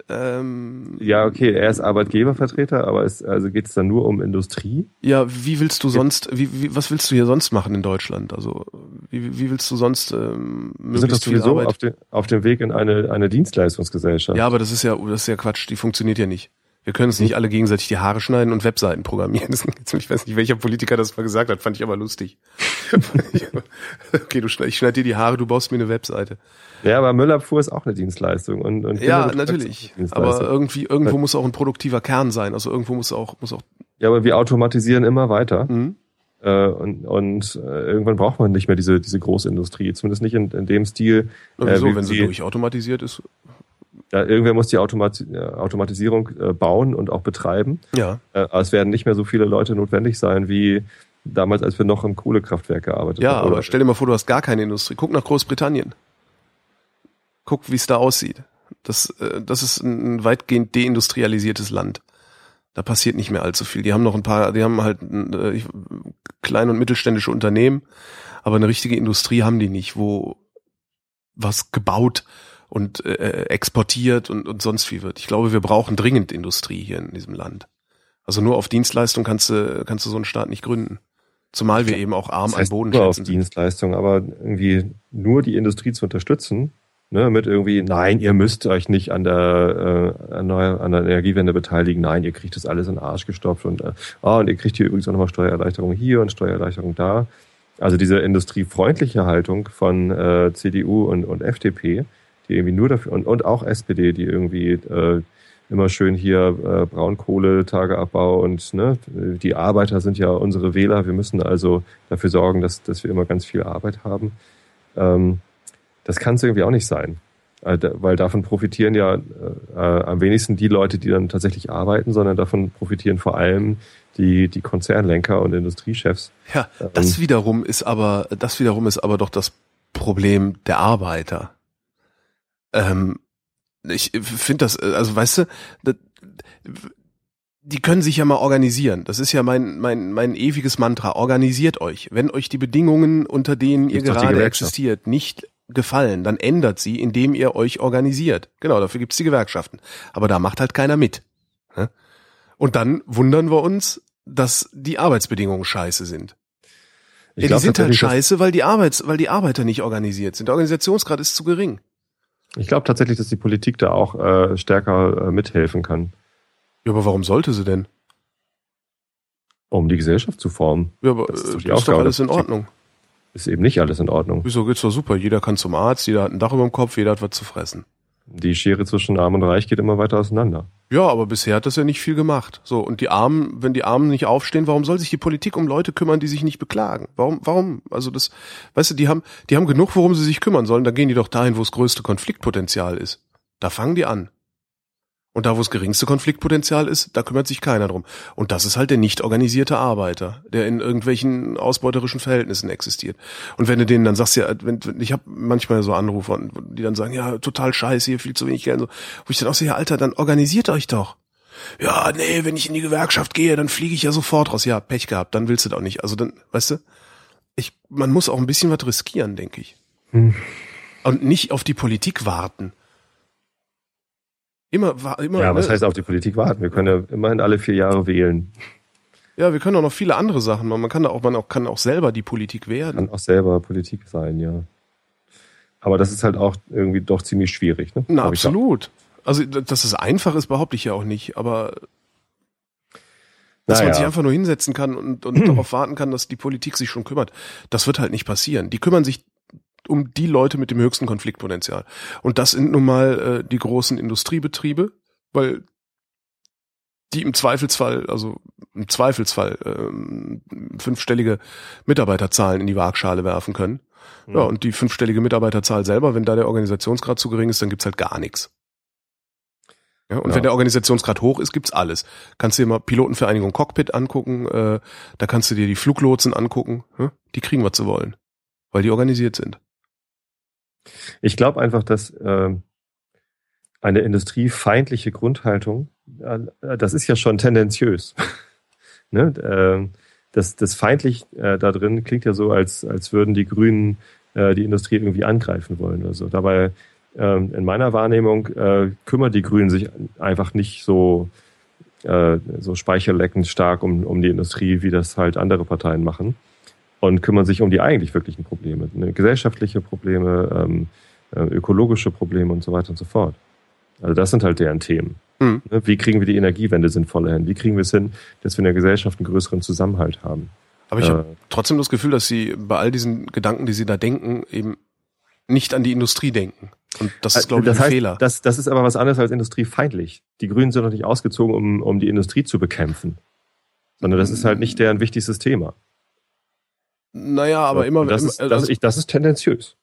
Ähm, Ja, okay, er ist Arbeitgebervertreter, aber es, also geht es dann nur um Industrie? ja, wie willst du sonst, wie, wie, was willst du hier sonst machen in Deutschland? Also wie, wie willst du sonst ähm, möglichst viel sowieso Arbeit? auf, den, auf dem Weg in eine, eine Dienstleistungsgesellschaft. Ja, aber das ist ja, das ist ja Quatsch. Die funktioniert ja nicht. Wir können uns nicht alle gegenseitig die Haare schneiden und Webseiten programmieren. Ich weiß nicht, welcher Politiker das mal gesagt hat, fand ich aber lustig. okay, du schneid, ich schneide dir die Haare, du baust mir eine Webseite. Ja, aber Müllabfuhr ist auch eine Dienstleistung. Und, und Ja, natürlich. Aber irgendwie, irgendwo muss auch ein produktiver Kern sein. Also irgendwo muss auch, muss auch. ja, aber wir automatisieren immer weiter. Hm? Äh, und und äh, irgendwann braucht man nicht mehr diese, diese Großindustrie. Zumindest nicht in, in dem Stil. Na, Wieso, wie wenn sie sie- durchautomatisiert ist? Ja, irgendwer muss die Automat äh, Automatisierung äh, bauen und auch betreiben. Ja. Äh, aber es werden nicht mehr so viele Leute notwendig sein wie damals, als wir noch im Kohlekraftwerk gearbeitet Ja, haben. aber stell dir mal vor, du hast gar keine Industrie. Guck nach Großbritannien. Guck, wie es da aussieht. Das, äh, das ist ein weitgehend deindustrialisiertes Land. Da passiert nicht mehr allzu viel. Die haben noch ein paar, die haben halt äh, kleine und mittelständische Unternehmen, aber eine richtige Industrie haben die nicht, wo was gebaut und äh, exportiert und, und sonst wie wird. Ich glaube, wir brauchen dringend Industrie hier in diesem Land. Also nur auf Dienstleistung kannst du, kannst du so einen Staat nicht gründen. Zumal wir eben auch arm das heißt an nur auf sind. Dienstleistung, aber irgendwie nur die Industrie zu unterstützen, ne, mit irgendwie, nein, ihr müsst euch nicht an der, äh, an, der, an der Energiewende beteiligen, nein, ihr kriegt das alles in den Arsch gestopft und, äh, ah, und ihr kriegt hier übrigens auch nochmal Steuererleichterung hier und Steuererleichterung da. Also diese industriefreundliche Haltung von äh, CDU und, und FDP, die irgendwie nur dafür, und, und auch SPD, die irgendwie äh, immer schön hier äh, Braunkohletageabbau und ne, die Arbeiter sind ja unsere Wähler. Wir müssen also dafür sorgen, dass, dass wir immer ganz viel Arbeit haben. Ähm, das kann es irgendwie auch nicht sein. Äh, Weil davon profitieren ja äh, am wenigsten die Leute, die dann tatsächlich arbeiten, sondern davon profitieren vor allem die, die Konzernlenker und Industriechefs. Ja, Ähm. das wiederum ist aber, das wiederum ist aber doch das Problem der Arbeiter. Ähm, ich finde das, äh, also weißt du, das, die können sich ja mal organisieren. Das ist ja mein, mein, mein ewiges Mantra. Organisiert euch. Wenn euch die Bedingungen, unter denen ihr Gibt's die gerade existiert, nicht gefallen, dann ändert sie, indem ihr euch organisiert. Genau, dafür gibt's die Gewerkschaften. Aber da macht halt keiner mit. Und dann wundern wir uns, dass die Arbeitsbedingungen scheiße sind. Ich ja, die glaub sind halt scheiße, weil die Arbeits, weil die Arbeiter nicht organisiert sind. Der Organisationsgrad ist zu gering. Ich glaube tatsächlich, dass die Politik da auch äh, stärker äh, mithelfen kann, Ja, aber warum sollte sie denn? um die Gesellschaft zu formen. Ja, aber Das ist doch die ist doch alles in. Ordnung. Ist eben nicht alles in Ordnung. Wieso geht's doch super? Jeder kann zum Arzt, jeder hat ein Dach über dem Kopf, jeder hat was zu fressen. Die Schere zwischen Arm und Reich geht immer weiter auseinander. Ja, aber bisher hat das ja nicht viel gemacht. So, und die Armen, wenn die Armen nicht aufstehen, warum soll sich die Politik um Leute kümmern, die sich nicht beklagen? Warum, warum? Also das, weißt du, die haben, die haben genug, worum sie sich kümmern sollen, da gehen die doch dahin, wo das größte Konfliktpotenzial ist. Da fangen die an. Und da, wo das geringste Konfliktpotenzial ist, da kümmert sich keiner drum. Und das ist halt der nicht organisierte Arbeiter, der in irgendwelchen ausbeuterischen Verhältnissen existiert. Und wenn du denen dann sagst, ja, wenn, ich habe manchmal so Anrufe, die dann sagen, ja, total scheiße, hier viel zu wenig Geld. und So, wo ich dann auch so, ja, Alter, dann organisiert euch doch. Ja, nee, wenn ich in die Gewerkschaft gehe, dann fliege ich ja sofort raus. Ja, Pech gehabt, dann willst du doch nicht. Also dann, weißt du, ich, man muss auch ein bisschen was riskieren, denke ich. Hm. Und nicht auf die Politik warten. Immer, immer. Ja, was ne? heißt auf die Politik warten? Wir können ja immerhin alle vier Jahre wählen. Ja, wir können auch noch viele andere Sachen machen. Man kann da auch, man auch, kann auch selber die Politik werden. Kann auch selber Politik sein, ja. Aber das ist halt auch irgendwie doch ziemlich schwierig, ne? Na, Hab absolut. Also, dass es einfach ist, behaupte ich ja auch nicht. Aber dass Naja. man sich einfach nur hinsetzen kann und, und darauf warten kann, dass die Politik sich schon kümmert, das wird halt nicht passieren. Die kümmern sich um die Leute mit dem höchsten Konfliktpotenzial. Und das sind nun mal äh, die großen Industriebetriebe, weil die im Zweifelsfall, also im Zweifelsfall ähm, fünfstellige Mitarbeiterzahlen in die Waagschale werfen können. Mhm. Ja, und die fünfstellige Mitarbeiterzahl selber, wenn da der Organisationsgrad zu gering ist, dann gibt's halt gar nichts. Ja, und Ja. wenn der Organisationsgrad hoch ist, gibt's alles. Kannst du dir mal Pilotenvereinigung Cockpit angucken, äh, da kannst du dir die Fluglotsen angucken. Ja? Die kriegen, was sie wollen, weil die organisiert sind. Ich glaube einfach, dass ähm, eine industriefeindliche Grundhaltung, äh, das ist ja schon tendenziös. ne? ähm, das, das feindlich äh, da drin klingt ja so, als, als würden die Grünen äh, die Industrie irgendwie angreifen wollen oder so. Dabei ähm, in meiner Wahrnehmung äh, kümmern die Grünen sich einfach nicht so äh, so speicherleckend stark um, um die Industrie, wie das halt andere Parteien machen und kümmern sich um die eigentlich wirklichen Probleme, ne, gesellschaftliche Probleme, ähm, äh, ökologische Probleme und so weiter und so fort. Also das sind halt deren Themen. Mhm. Wie kriegen wir die Energiewende sinnvoller hin? Wie kriegen wir es hin, dass wir in der Gesellschaft einen größeren Zusammenhalt haben? Aber ich Äh, habe trotzdem das Gefühl, dass sie bei all diesen Gedanken, die sie da denken, eben nicht an die Industrie denken. Und das ist, glaube ich, Äh, das ein heißt, Fehler. Das, das ist aber was anderes als industriefeindlich. Die Grünen sind doch nicht ausgezogen, um, um die Industrie zu bekämpfen. Sondern das ist halt nicht deren wichtigstes Thema. Naja, aber immer, das, ist, das, also, ich, das ist tendenziös.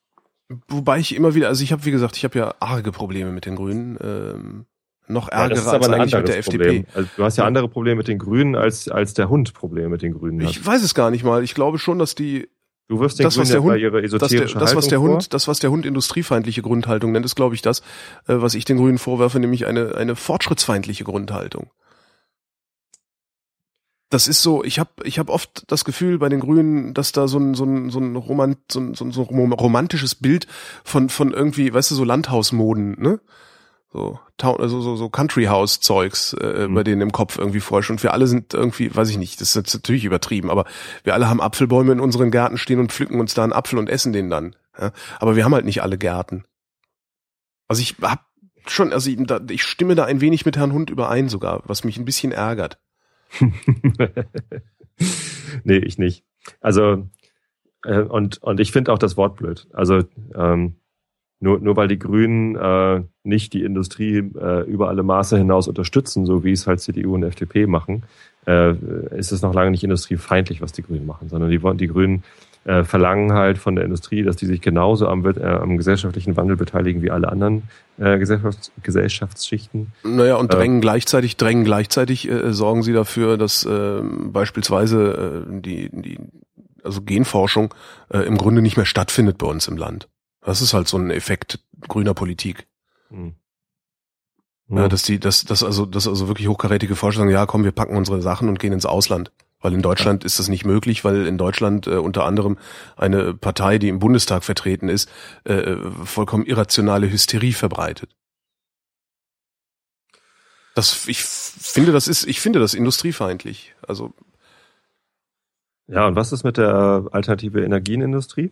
wobei ich immer wieder, also ich habe, wie gesagt, ich habe ja arge Probleme mit den Grünen. Ähm, noch Ja, ärgere das ist als aber ein eigentlich mit der Problem. FDP. Also, du hast ja andere Probleme mit den Grünen, als, als der Hund Probleme mit den Grünen hat. Ich weiß es gar nicht mal. Ich glaube schon, dass die Du wirfst den das, was der ja Hund- das, der, das, was der Hund, das, was der Hund industriefeindliche Grundhaltung nennt, ist, glaube ich, das, äh, was ich den Grünen vorwerfe, nämlich eine, eine fortschrittsfeindliche Grundhaltung. Das ist so, ich habe ich hab oft das Gefühl bei den Grünen, dass da so ein, so ein, so ein, Romant, so ein, so ein, so ein romantisches Bild von, von irgendwie, weißt du, so Landhausmoden, ne? So, also so, so Country House Zeugs äh, Mhm. bei denen im Kopf irgendwie vorherrscht. Und wir alle sind irgendwie, weiß ich nicht, das ist natürlich übertrieben, aber wir alle haben Apfelbäume in unseren Gärten stehen und pflücken uns da einen Apfel und essen den dann. Ja? Aber wir haben halt nicht alle Gärten. Also ich hab schon, also ich, da- ich stimme da ein wenig mit Herrn Hund überein sogar, was mich ein bisschen ärgert. nee, ich nicht. Also, äh, und, und ich finde auch das Wort blöd. Also, ähm, nur, nur weil die Grünen äh, nicht die Industrie äh, über alle Maße hinaus unterstützen, so wie es halt CDU und FDP machen, äh, ist es noch lange nicht industriefeindlich, was die Grünen machen, sondern die, wollen- die Grünen äh, verlangen halt von der Industrie, dass die sich genauso am, äh, am gesellschaftlichen Wandel beteiligen wie alle anderen äh, Gesellschafts Gesellschaftsschichten. Naja, und Äh. drängen gleichzeitig, drängen gleichzeitig, äh, sorgen sie dafür, dass äh, beispielsweise äh, die, die, also Genforschung äh, im Grunde nicht mehr stattfindet bei uns im Land. Das ist halt so ein Effekt grüner Politik. Hm. Ja, dass die, dass, dass also, dass also wirklich hochkarätige Forscher sagen, ja, komm, wir packen unsere Sachen und gehen ins Ausland. Weil in Deutschland ist das nicht möglich, weil in Deutschland äh, unter anderem eine Partei, die im Bundestag vertreten ist, äh, vollkommen irrationale Hysterie verbreitet. Das, ich finde, das ist, ich finde das industriefeindlich. Also, Ja, und was ist mit der alternative Energienindustrie?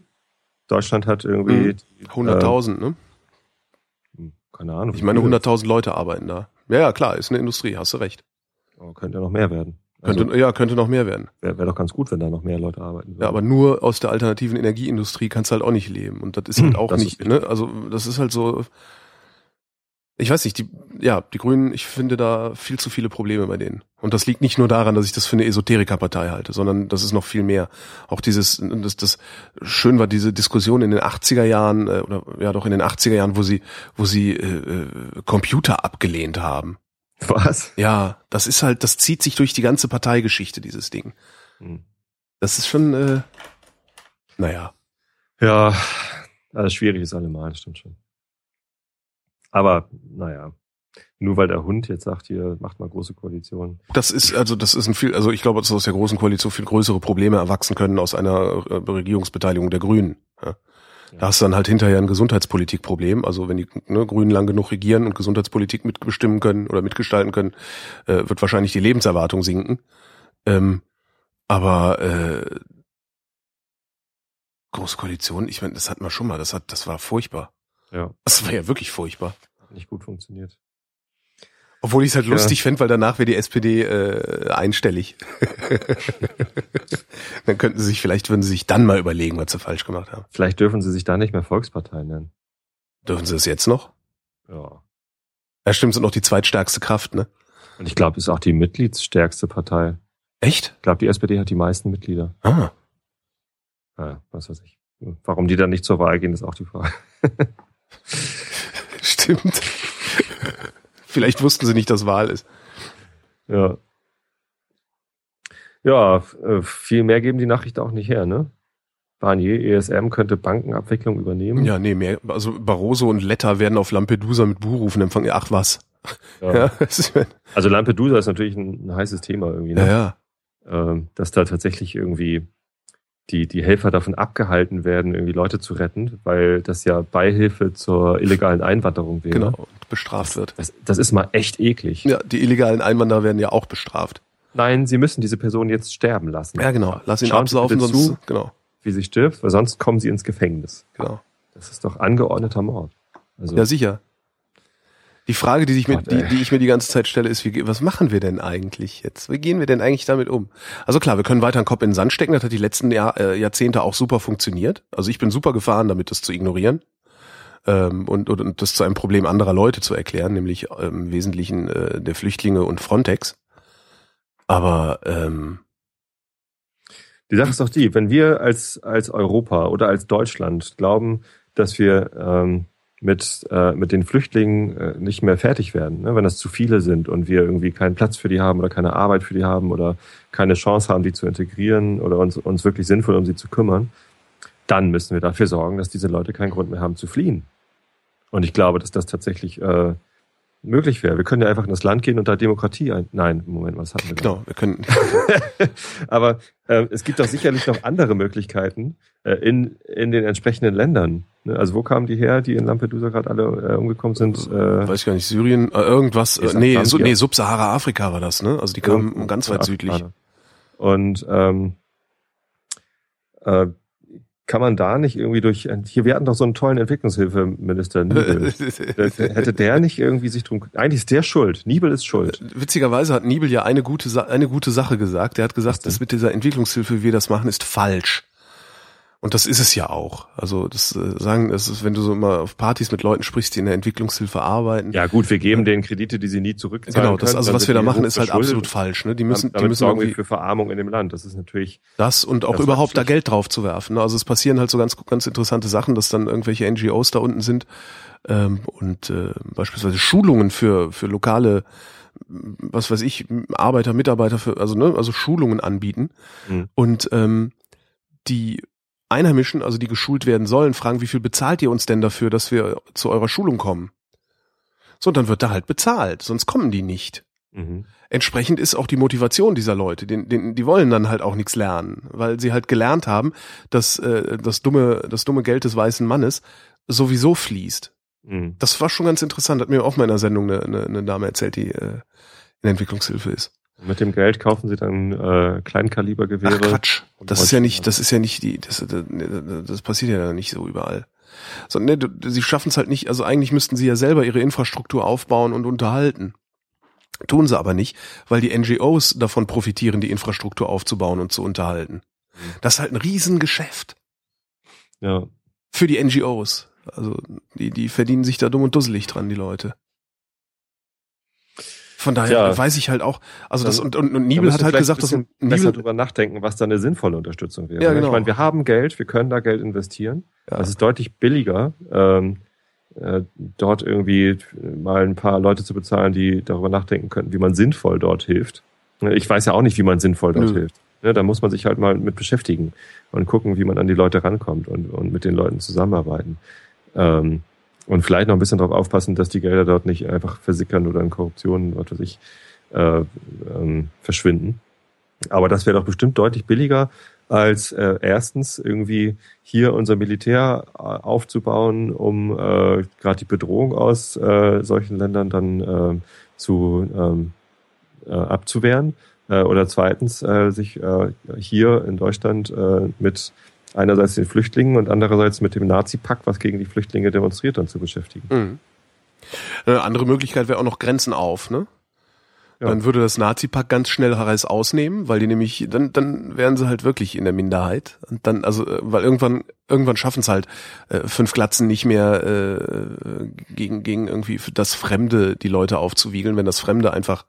Deutschland hat irgendwie, Hm. 100.000, ne? äh, keine Ahnung. Ich meine, wie viele. 100.000 Leute arbeiten da. Ja, ja, klar, ist eine Industrie, hast du recht. Oh, könnte ja noch mehr werden. Also, Könnte, ja, könnte noch mehr werden. wäre wär doch ganz gut, wenn da noch mehr Leute arbeiten würden. Ja, aber nur aus der alternativen Energieindustrie kannst du halt auch nicht leben. Und das ist halt Hm, auch das nicht, ne? Also das ist halt so. Ich weiß nicht, die, ja, die Grünen, ich finde da viel zu viele Probleme bei denen. Und das liegt nicht nur daran, dass ich das für eine Esoterikerpartei halte, sondern das ist noch viel mehr. Auch dieses, das, das schön war diese Diskussion in den 80er Jahren, äh, oder ja doch in den 80er Jahren, wo sie, wo sie äh, äh, Computer abgelehnt haben. Was? Ja, das ist halt, das zieht sich durch die ganze Parteigeschichte, dieses Ding. Hm. Das ist schon, äh, naja. Ja, also schwierig ist allemal, stimmt schon. Aber, naja, nur weil der Hund jetzt sagt, hier, macht mal große Koalition. Das ist, also, das ist ein viel, also ich glaube, dass aus der großen Koalition viel größere Probleme erwachsen können aus einer äh, Regierungsbeteiligung der Grünen. Ja. Da hast du dann halt hinterher ein Gesundheitspolitikproblem. Also wenn die ne, Grünen lang genug regieren und Gesundheitspolitik mitbestimmen können oder mitgestalten können, äh, wird wahrscheinlich die Lebenserwartung sinken. Ähm, aber äh, große Koalition, ich meine, das hatten wir schon mal. Das hat, das war furchtbar. Ja, Das war ja wirklich furchtbar. hat nicht gut funktioniert. Obwohl ich es halt Ja. lustig fände, weil danach wäre die SPD äh, einstellig. dann könnten sie sich, vielleicht würden sie sich dann mal überlegen, was sie falsch gemacht haben. Vielleicht dürfen sie sich da nicht mehr Volkspartei nennen. Dürfen sie das jetzt noch? Ja. Ja, stimmt, sind noch die zweitstärkste Kraft, ne? Und ich glaube, ist auch die mitgliedsstärkste Partei. Echt? Ich glaube, die SPD hat die meisten Mitglieder. Ah. Ja, was weiß ich. Warum die dann nicht zur Wahl gehen, ist auch die Frage. Stimmt. Vielleicht wussten sie nicht, dass Wahl ist. Ja. Ja, äh, viel mehr geben die Nachrichten auch nicht her, ne? Barnier, ESM könnte Bankenabwicklung übernehmen. Ja, nee, mehr. Also Barroso und Letta werden auf Lampedusa mit Buhrufen empfangen. Ach was. Ja. Ja, ist- Also Lampedusa ist natürlich ein, ein heißes Thema irgendwie, ja, ne? ja. Ähm, dass da tatsächlich irgendwie die, die Helfer davon abgehalten werden, irgendwie Leute zu retten, weil das ja Beihilfe zur illegalen Einwanderung wäre. genau. Und bestraft wird. Das, das ist mal echt eklig. Ja, die illegalen Einwanderer werden ja auch bestraft. Nein, sie müssen diese Person jetzt sterben lassen. Ja, genau. Lass ihn Schauen Sie absaufen, sonst. zu. Genau, Wie sie stirbt, weil sonst kommen sie ins Gefängnis. genau. Das ist doch angeordneter Mord. Also, Ja, sicher. Die Frage, die, sich mir, die, die ich mir die ganze Zeit stelle, ist, wie, was machen wir denn eigentlich jetzt? Wie gehen wir denn eigentlich damit um? Also klar, wir können weiter einen Kopf in den Sand stecken. Das hat die letzten Jahr, äh, Jahrzehnte auch super funktioniert. Also ich bin super gefahren, damit das zu ignorieren ähm, und, und, und das zu einem Problem anderer Leute zu erklären, nämlich ähm, im Wesentlichen äh, der Flüchtlinge und Frontex. Aber ähm, Die Sache ist doch die, wenn wir als, als Europa oder als Deutschland glauben, dass wir ähm, mit, äh, mit den Flüchtlingen äh, nicht mehr fertig werden, ne? wenn das zu viele sind und wir irgendwie keinen Platz für die haben oder keine Arbeit für die haben oder keine Chance haben, die zu integrieren oder uns, uns wirklich sinnvoll um sie zu kümmern, dann müssen wir dafür sorgen, dass diese Leute keinen Grund mehr haben zu fliehen. Und ich glaube, dass das tatsächlich äh, möglich wäre. Wir können ja einfach in das Land gehen und da Demokratie ein. Nein, Moment, was hatten wir da? genau, wir können Aber äh, es gibt doch sicherlich noch andere Möglichkeiten äh, in, in den entsprechenden Ländern. Ne? Also wo kamen die her, die in Lampedusa gerade alle äh, umgekommen sind? Äh, weiß gar nicht, Syrien, äh, irgendwas, äh, nee, Afghanistan, so, ja. nee, Subsahara-Afrika war das, ne? Also die kamen irgendwo ganz weit südlich. Und ähm, äh, kann man da nicht irgendwie durch, hier, wir hatten doch so einen tollen Entwicklungshilfeminister, Niebel. Hätte der nicht irgendwie sich drum, eigentlich ist der schuld. Niebel ist schuld. Witzigerweise hat Niebel ja eine gute, eine gute Sache gesagt. Er hat gesagt, das mit dieser Entwicklungshilfe, wie wir das machen, ist falsch. Und das ist es ja auch. Also das äh, sagen, das ist, wenn du so mal auf Partys mit Leuten sprichst, die in der Entwicklungshilfe arbeiten. Ja gut, wir geben denen Kredite, die sie nie zurückzahlen genau, das können, also was wir da machen, ist halt absolut falsch. Ne? Die müssen, die müssen sorgen irgendwie für Verarmung in dem Land. Das ist natürlich das und auch Das überhaupt da. Geld drauf zu werfen. Ne? Also es passieren halt so ganz, ganz interessante Sachen, dass dann irgendwelche NGOs da unten sind ähm, und äh, beispielsweise Schulungen für für lokale was weiß ich, Arbeiter, Mitarbeiter für, also ne, also Schulungen anbieten. Mhm. Und ähm, die Einheimischen, also die geschult werden sollen, fragen, wie viel bezahlt ihr uns denn dafür, dass wir zu eurer Schulung kommen? So, und dann wird da halt bezahlt, sonst kommen die nicht. Mhm. Entsprechend ist auch die Motivation dieser Leute, den, den, die wollen dann halt auch nichts lernen, weil sie halt gelernt haben, dass äh, das dumme, das dumme Geld des weißen Mannes sowieso fließt. Mhm. Das war schon ganz interessant, hat mir auch mal in einer Sendung eine, eine, eine Dame erzählt, die äh, in Entwicklungshilfe ist. Mit dem Geld kaufen sie dann äh, Kleinkalibergewehre. Ach Quatsch, das ist ja nicht, das ist ja nicht die, das, das, das passiert ja nicht so überall. So, ne, du- sie schaffen es halt nicht, also eigentlich müssten sie ja selber ihre Infrastruktur aufbauen und unterhalten. Tun sie aber nicht, weil die NGOs davon profitieren, die Infrastruktur aufzubauen und zu unterhalten. Das ist halt ein Riesengeschäft Ja. für die NGOs. Also die, die verdienen sich da dumm und dusselig dran, die Leute. Von daher Tja. weiß ich halt auch, also das und, und, und müssen hat halt gesagt, ein dass bisschen Niebel, besser drüber nachdenken, was da eine sinnvolle Unterstützung wäre. Ja, ne? genau. Ich meine, wir haben Geld, wir können da Geld investieren. Ja. Das ist deutlich billiger, ähm, äh, dort irgendwie mal ein paar Leute zu bezahlen, die darüber nachdenken könnten, wie man sinnvoll dort hilft. Ne, Ich weiß ja auch nicht, wie man sinnvoll dort Nö. hilft. Ne, Da muss man sich halt mal mit beschäftigen und gucken, wie man an die Leute rankommt und, und mit den Leuten zusammenarbeiten. Ähm, und vielleicht noch ein bisschen darauf aufpassen, dass die Gelder dort nicht einfach versickern oder in Korruption, was weiß ich, äh, ähm, verschwinden. Aber das wäre doch bestimmt deutlich billiger, als äh, erstens irgendwie hier unser Militär äh, aufzubauen, um äh, gerade die Bedrohung aus äh, solchen Ländern dann äh, zu ähm, äh, abzuwehren. Äh, oder zweitens äh, sich äh, hier in Deutschland äh, mit einerseits den Flüchtlingen und andererseits mit dem Nazi-Pakt, was gegen die Flüchtlinge demonstriert, dann zu beschäftigen. Mhm. Eine andere Möglichkeit wäre auch noch Grenzen auf, ne? Ja. Dann würde das Nazi-Pack ganz schnell Harris ausnehmen, weil die nämlich, dann, dann wären sie halt wirklich in der Minderheit. Und dann, also, äh, weil irgendwann, irgendwann schaffen es halt äh, fünf Glatzen nicht mehr äh, gegen, gegen irgendwie das Fremde die Leute aufzuwiegeln, wenn das Fremde einfach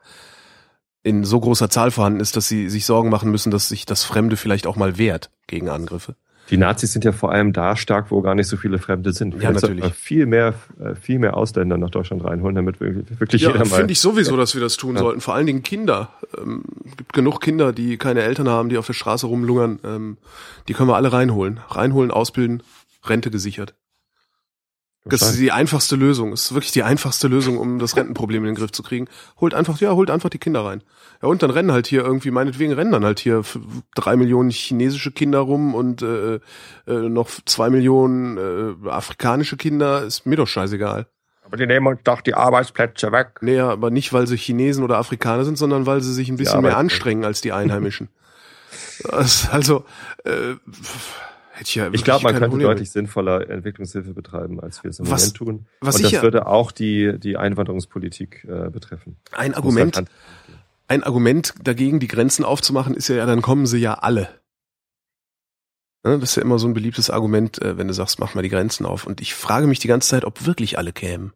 in so großer Zahl vorhanden ist, dass sie sich Sorgen machen müssen, dass sich das Fremde vielleicht auch mal wehrt gegen Angriffe. Die Nazis sind ja vor allem da stark, wo gar nicht so viele Fremde sind. Ja, Vielleicht sollten natürlich. Viel mehr, äh, viel mehr Ausländer nach Deutschland reinholen, damit wirklich wirklich Ja, jeder mal. finde ich sowieso, dass wir das tun Ja. sollten. Vor allen Dingen Kinder. Ähm, gibt genug Kinder, die keine Eltern haben, die auf der Straße rumlungern. Ähm, die können wir alle reinholen. Reinholen, ausbilden, Rente gesichert. Das ist die einfachste Lösung. Das ist wirklich die einfachste Lösung, um das Rentenproblem in den Griff zu kriegen. Holt einfach, ja, holt einfach die Kinder rein. Ja, und dann rennen halt hier irgendwie, meinetwegen rennen dann halt hier drei Millionen chinesische Kinder rum und äh, äh, noch zwei Millionen äh, afrikanische Kinder. Ist mir doch scheißegal. Aber die nehmen uns doch die Arbeitsplätze weg. Nee, aber nicht, weil sie Chinesen oder Afrikaner sind, sondern weil sie sich ein bisschen mehr anstrengen als die Einheimischen. Also, äh, pf, hätte ich ja Ich glaube, man könnte Problem deutlich sinnvoller Entwicklungshilfe betreiben, als wir es im Was- Moment tun. was Und ich das ja- würde auch die, die Einwanderungspolitik äh, betreffen. Ein Argument, halt- ein Argument dagegen, die Grenzen aufzumachen, ist ja, ja, dann kommen sie ja alle. Ne, Das ist ja immer so ein beliebtes Argument, äh, wenn du sagst, mach mal die Grenzen auf. Und ich frage mich die ganze Zeit, ob wirklich alle kämen.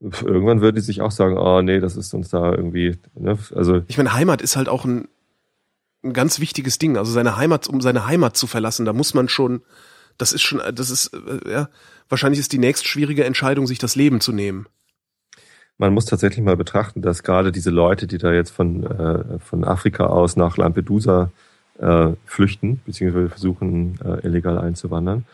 Irgendwann würden die sich auch sagen, oh nee, das ist uns da irgendwie, ne? also Ich meine, Heimat ist halt auch ein, ein ganz wichtiges Ding. Also seine Heimat, um seine Heimat zu verlassen, da muss man schon, das ist schon, das ist, äh, ja, wahrscheinlich ist die nächst schwierige Entscheidung, sich das Leben zu nehmen. man muss tatsächlich mal betrachten, dass gerade diese Leute, die da jetzt von, äh, von Afrika aus nach Lampedusa äh, flüchten, beziehungsweise versuchen, äh, illegal einzuwandern,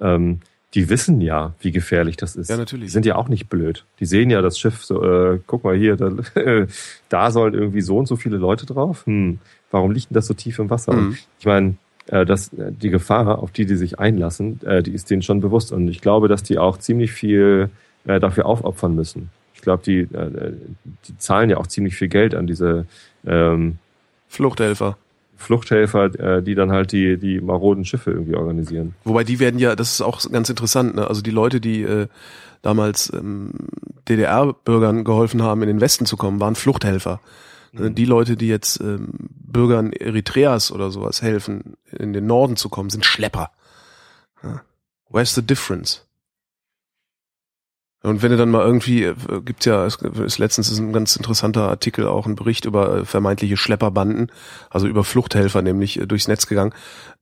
ähm, die wissen ja, wie gefährlich das ist. Ja, natürlich. Die sind ja auch nicht blöd. Die sehen ja das Schiff so, äh, guck mal hier, da, da sollen irgendwie so und so viele Leute drauf. Hm, warum liegt denn das so tief im Wasser? Mhm. Ich meine, äh, dass äh, die Gefahr, auf die die sich einlassen, äh, die ist denen schon bewusst. Und ich glaube, dass die auch ziemlich viel äh, dafür aufopfern müssen. Ich glaube, die, äh, die zahlen ja auch ziemlich viel Geld an diese ähm, Fluchthelfer. Fluchthelfer, äh, die dann halt die, die maroden Schiffe irgendwie organisieren. Wobei die werden ja, das ist auch ganz interessant, ne? Also die Leute, die äh, damals ähm, DDR-Bürgern geholfen haben, in den Westen zu kommen, waren Fluchthelfer. Äh, Die Leute, die jetzt ähm, Bürgern Eritreas oder sowas helfen, in den Norden zu kommen, sind Schlepper. Ja. Where's the difference? Und wenn du dann mal irgendwie, äh, gibt's ja, es ist letztens ist ein ganz interessanter Artikel, auch ein Bericht über äh, vermeintliche Schlepperbanden, also über Fluchthelfer nämlich äh, durchs Netz gegangen,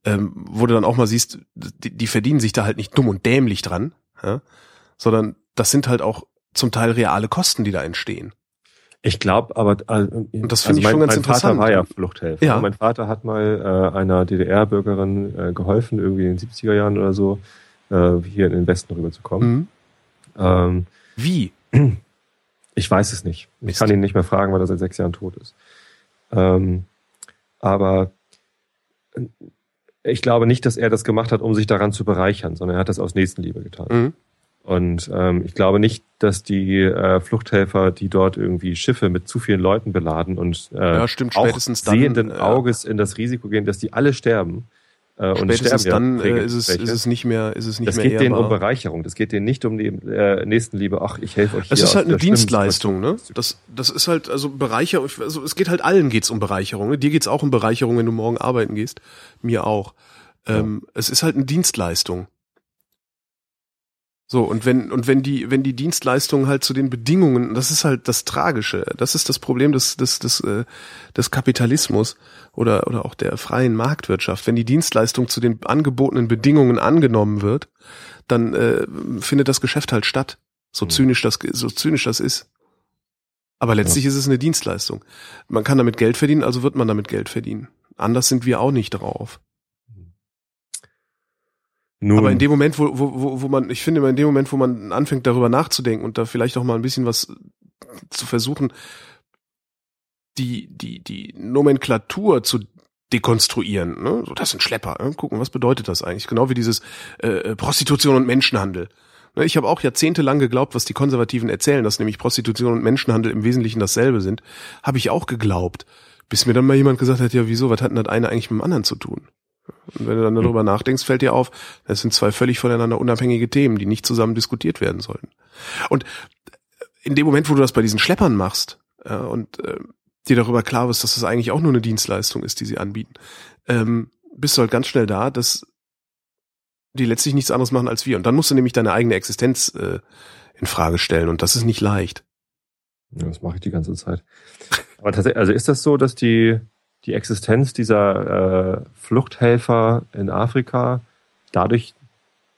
ähm, wo du dann auch mal siehst, die, die verdienen sich da halt nicht dumm und dämlich dran, ja, sondern das sind halt auch zum Teil reale Kosten, die da entstehen. Ich glaube, aber äh, und das finde ich schon ganz mein Vater interessant. war ja Fluchthelfer. Ja. Mein Vater hat mal äh, einer DDR-Bürgerin äh, geholfen, irgendwie in den 70er Jahren oder so, äh, hier in den Westen rüberzukommen. Mhm. Ähm, Wie? ich weiß es nicht. Ich Mist. kann ihn nicht mehr fragen, weil er seit sechs Jahren tot ist. Ähm, aber äh, ich glaube nicht, dass er das gemacht hat, um sich daran zu bereichern, sondern er hat das aus Nächstenliebe getan. Mhm. Und ähm, ich glaube nicht, dass die äh, Fluchthelfer, die dort irgendwie Schiffe mit zu vielen Leuten beladen und äh, Ja, stimmt, auch spätestens dann, sehenden äh, Auges in das Risiko gehen, dass die alle sterben. Äh, und Spätestens sterben dann ja äh, ist es, ist es nicht mehr, ist es nicht das mehr geht denen um. Bereicherung. Das geht denen nicht um die äh, Nächstenliebe. Ach, ich helfe euch. Es ist halt eine Dienstleistung, ne? Das, das ist halt, also Bereicherung, also es geht halt allen geht's um Bereicherung. Ne? Dir geht's auch um Bereicherung, wenn du morgen arbeiten gehst. Mir auch. Ähm, es ist halt eine Dienstleistung. So, und wenn, und wenn die, wenn die Dienstleistung halt zu den Bedingungen, das ist halt das Tragische, das ist das Problem des, des, des, äh, des Kapitalismus oder, oder auch der freien Marktwirtschaft. Wenn die Dienstleistung zu den angebotenen Bedingungen angenommen wird, dann äh, findet das Geschäft halt statt. So Mhm. zynisch das, so zynisch das ist. Aber letztlich ist es eine Dienstleistung. Man kann damit Geld verdienen, also wird man damit Geld verdienen. Anders sind wir auch nicht drauf. Nun, Aber in dem Moment, wo, wo, wo, man, ich finde, in dem Moment, wo man anfängt, darüber nachzudenken und da vielleicht auch mal ein bisschen was zu versuchen, die, die, die Nomenklatur zu dekonstruieren. Ne? So, das sind Schlepper. Ne? Gucken, was bedeutet das eigentlich? Genau wie dieses äh, Prostitution und Menschenhandel. Ne, Ich habe auch jahrzehntelang geglaubt, was die Konservativen erzählen, dass nämlich Prostitution und Menschenhandel im Wesentlichen dasselbe sind. Habe ich auch geglaubt. Bis mir dann mal jemand gesagt hat, ja wieso, was hat denn das eine eigentlich mit dem anderen zu tun? Und wenn du dann darüber nachdenkst, fällt dir auf, das sind zwei völlig voneinander unabhängige Themen, die nicht zusammen diskutiert werden sollten. Und in dem Moment, wo du das bei diesen Schleppern machst äh, und äh, dir darüber klar bist, dass das eigentlich auch nur eine Dienstleistung ist, die sie anbieten, ähm, bist du halt ganz schnell da, dass die letztlich nichts anderes machen als wir. Und dann musst du nämlich deine eigene Existenz äh, in Frage stellen und das ist nicht leicht. Ja, das mache ich die ganze Zeit. Aber tatsächlich, also ist das so, dass die, die Existenz dieser äh, Fluchthelfer in Afrika dadurch,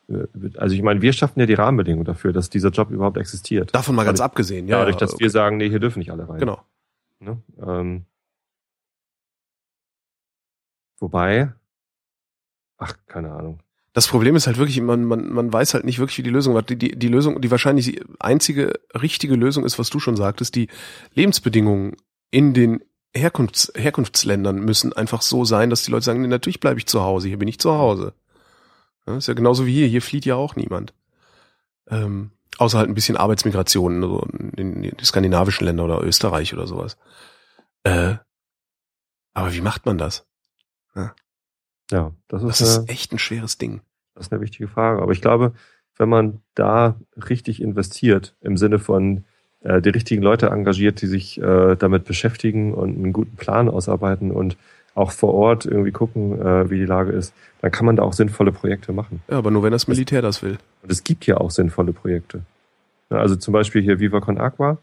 äh, also ich meine, wir schaffen ja die Rahmenbedingungen dafür, dass dieser Job überhaupt existiert. Davon mal ganz dadurch, abgesehen, ja. Dadurch, dass okay. wir sagen, nee, hier dürfen nicht alle rein. Genau. Ne? Ähm, wobei, ach, keine Ahnung. Das Problem ist halt wirklich, man, man, man weiß halt nicht wirklich, wie die Lösung war. Die, die, die Lösung, die wahrscheinlich einzige richtige Lösung ist, was du schon sagtest, die Lebensbedingungen in den Herkunfts, Herkunftsländern müssen einfach so sein, dass die Leute sagen, nee, natürlich bleibe ich zu Hause, hier bin ich zu Hause. Ja, ist ja genauso wie hier, hier flieht ja auch niemand. Ähm, außer halt ein bisschen Arbeitsmigration so in, die skandinavischen Länder oder Österreich oder sowas. Äh, aber wie macht man das? Ja, das ist, Das ist eine, echt ein schweres Ding. das ist eine wichtige Frage. Aber ich glaube, wenn man da richtig investiert, im Sinne von äh, die richtigen Leute engagiert, die sich äh, damit beschäftigen und einen guten Plan ausarbeiten und auch vor Ort irgendwie gucken, äh, wie die Lage ist, dann kann man da auch sinnvolle Projekte machen. Ja, aber nur wenn das Militär das will. Und es gibt ja auch sinnvolle Projekte. Also zum Beispiel hier Viva Con Aqua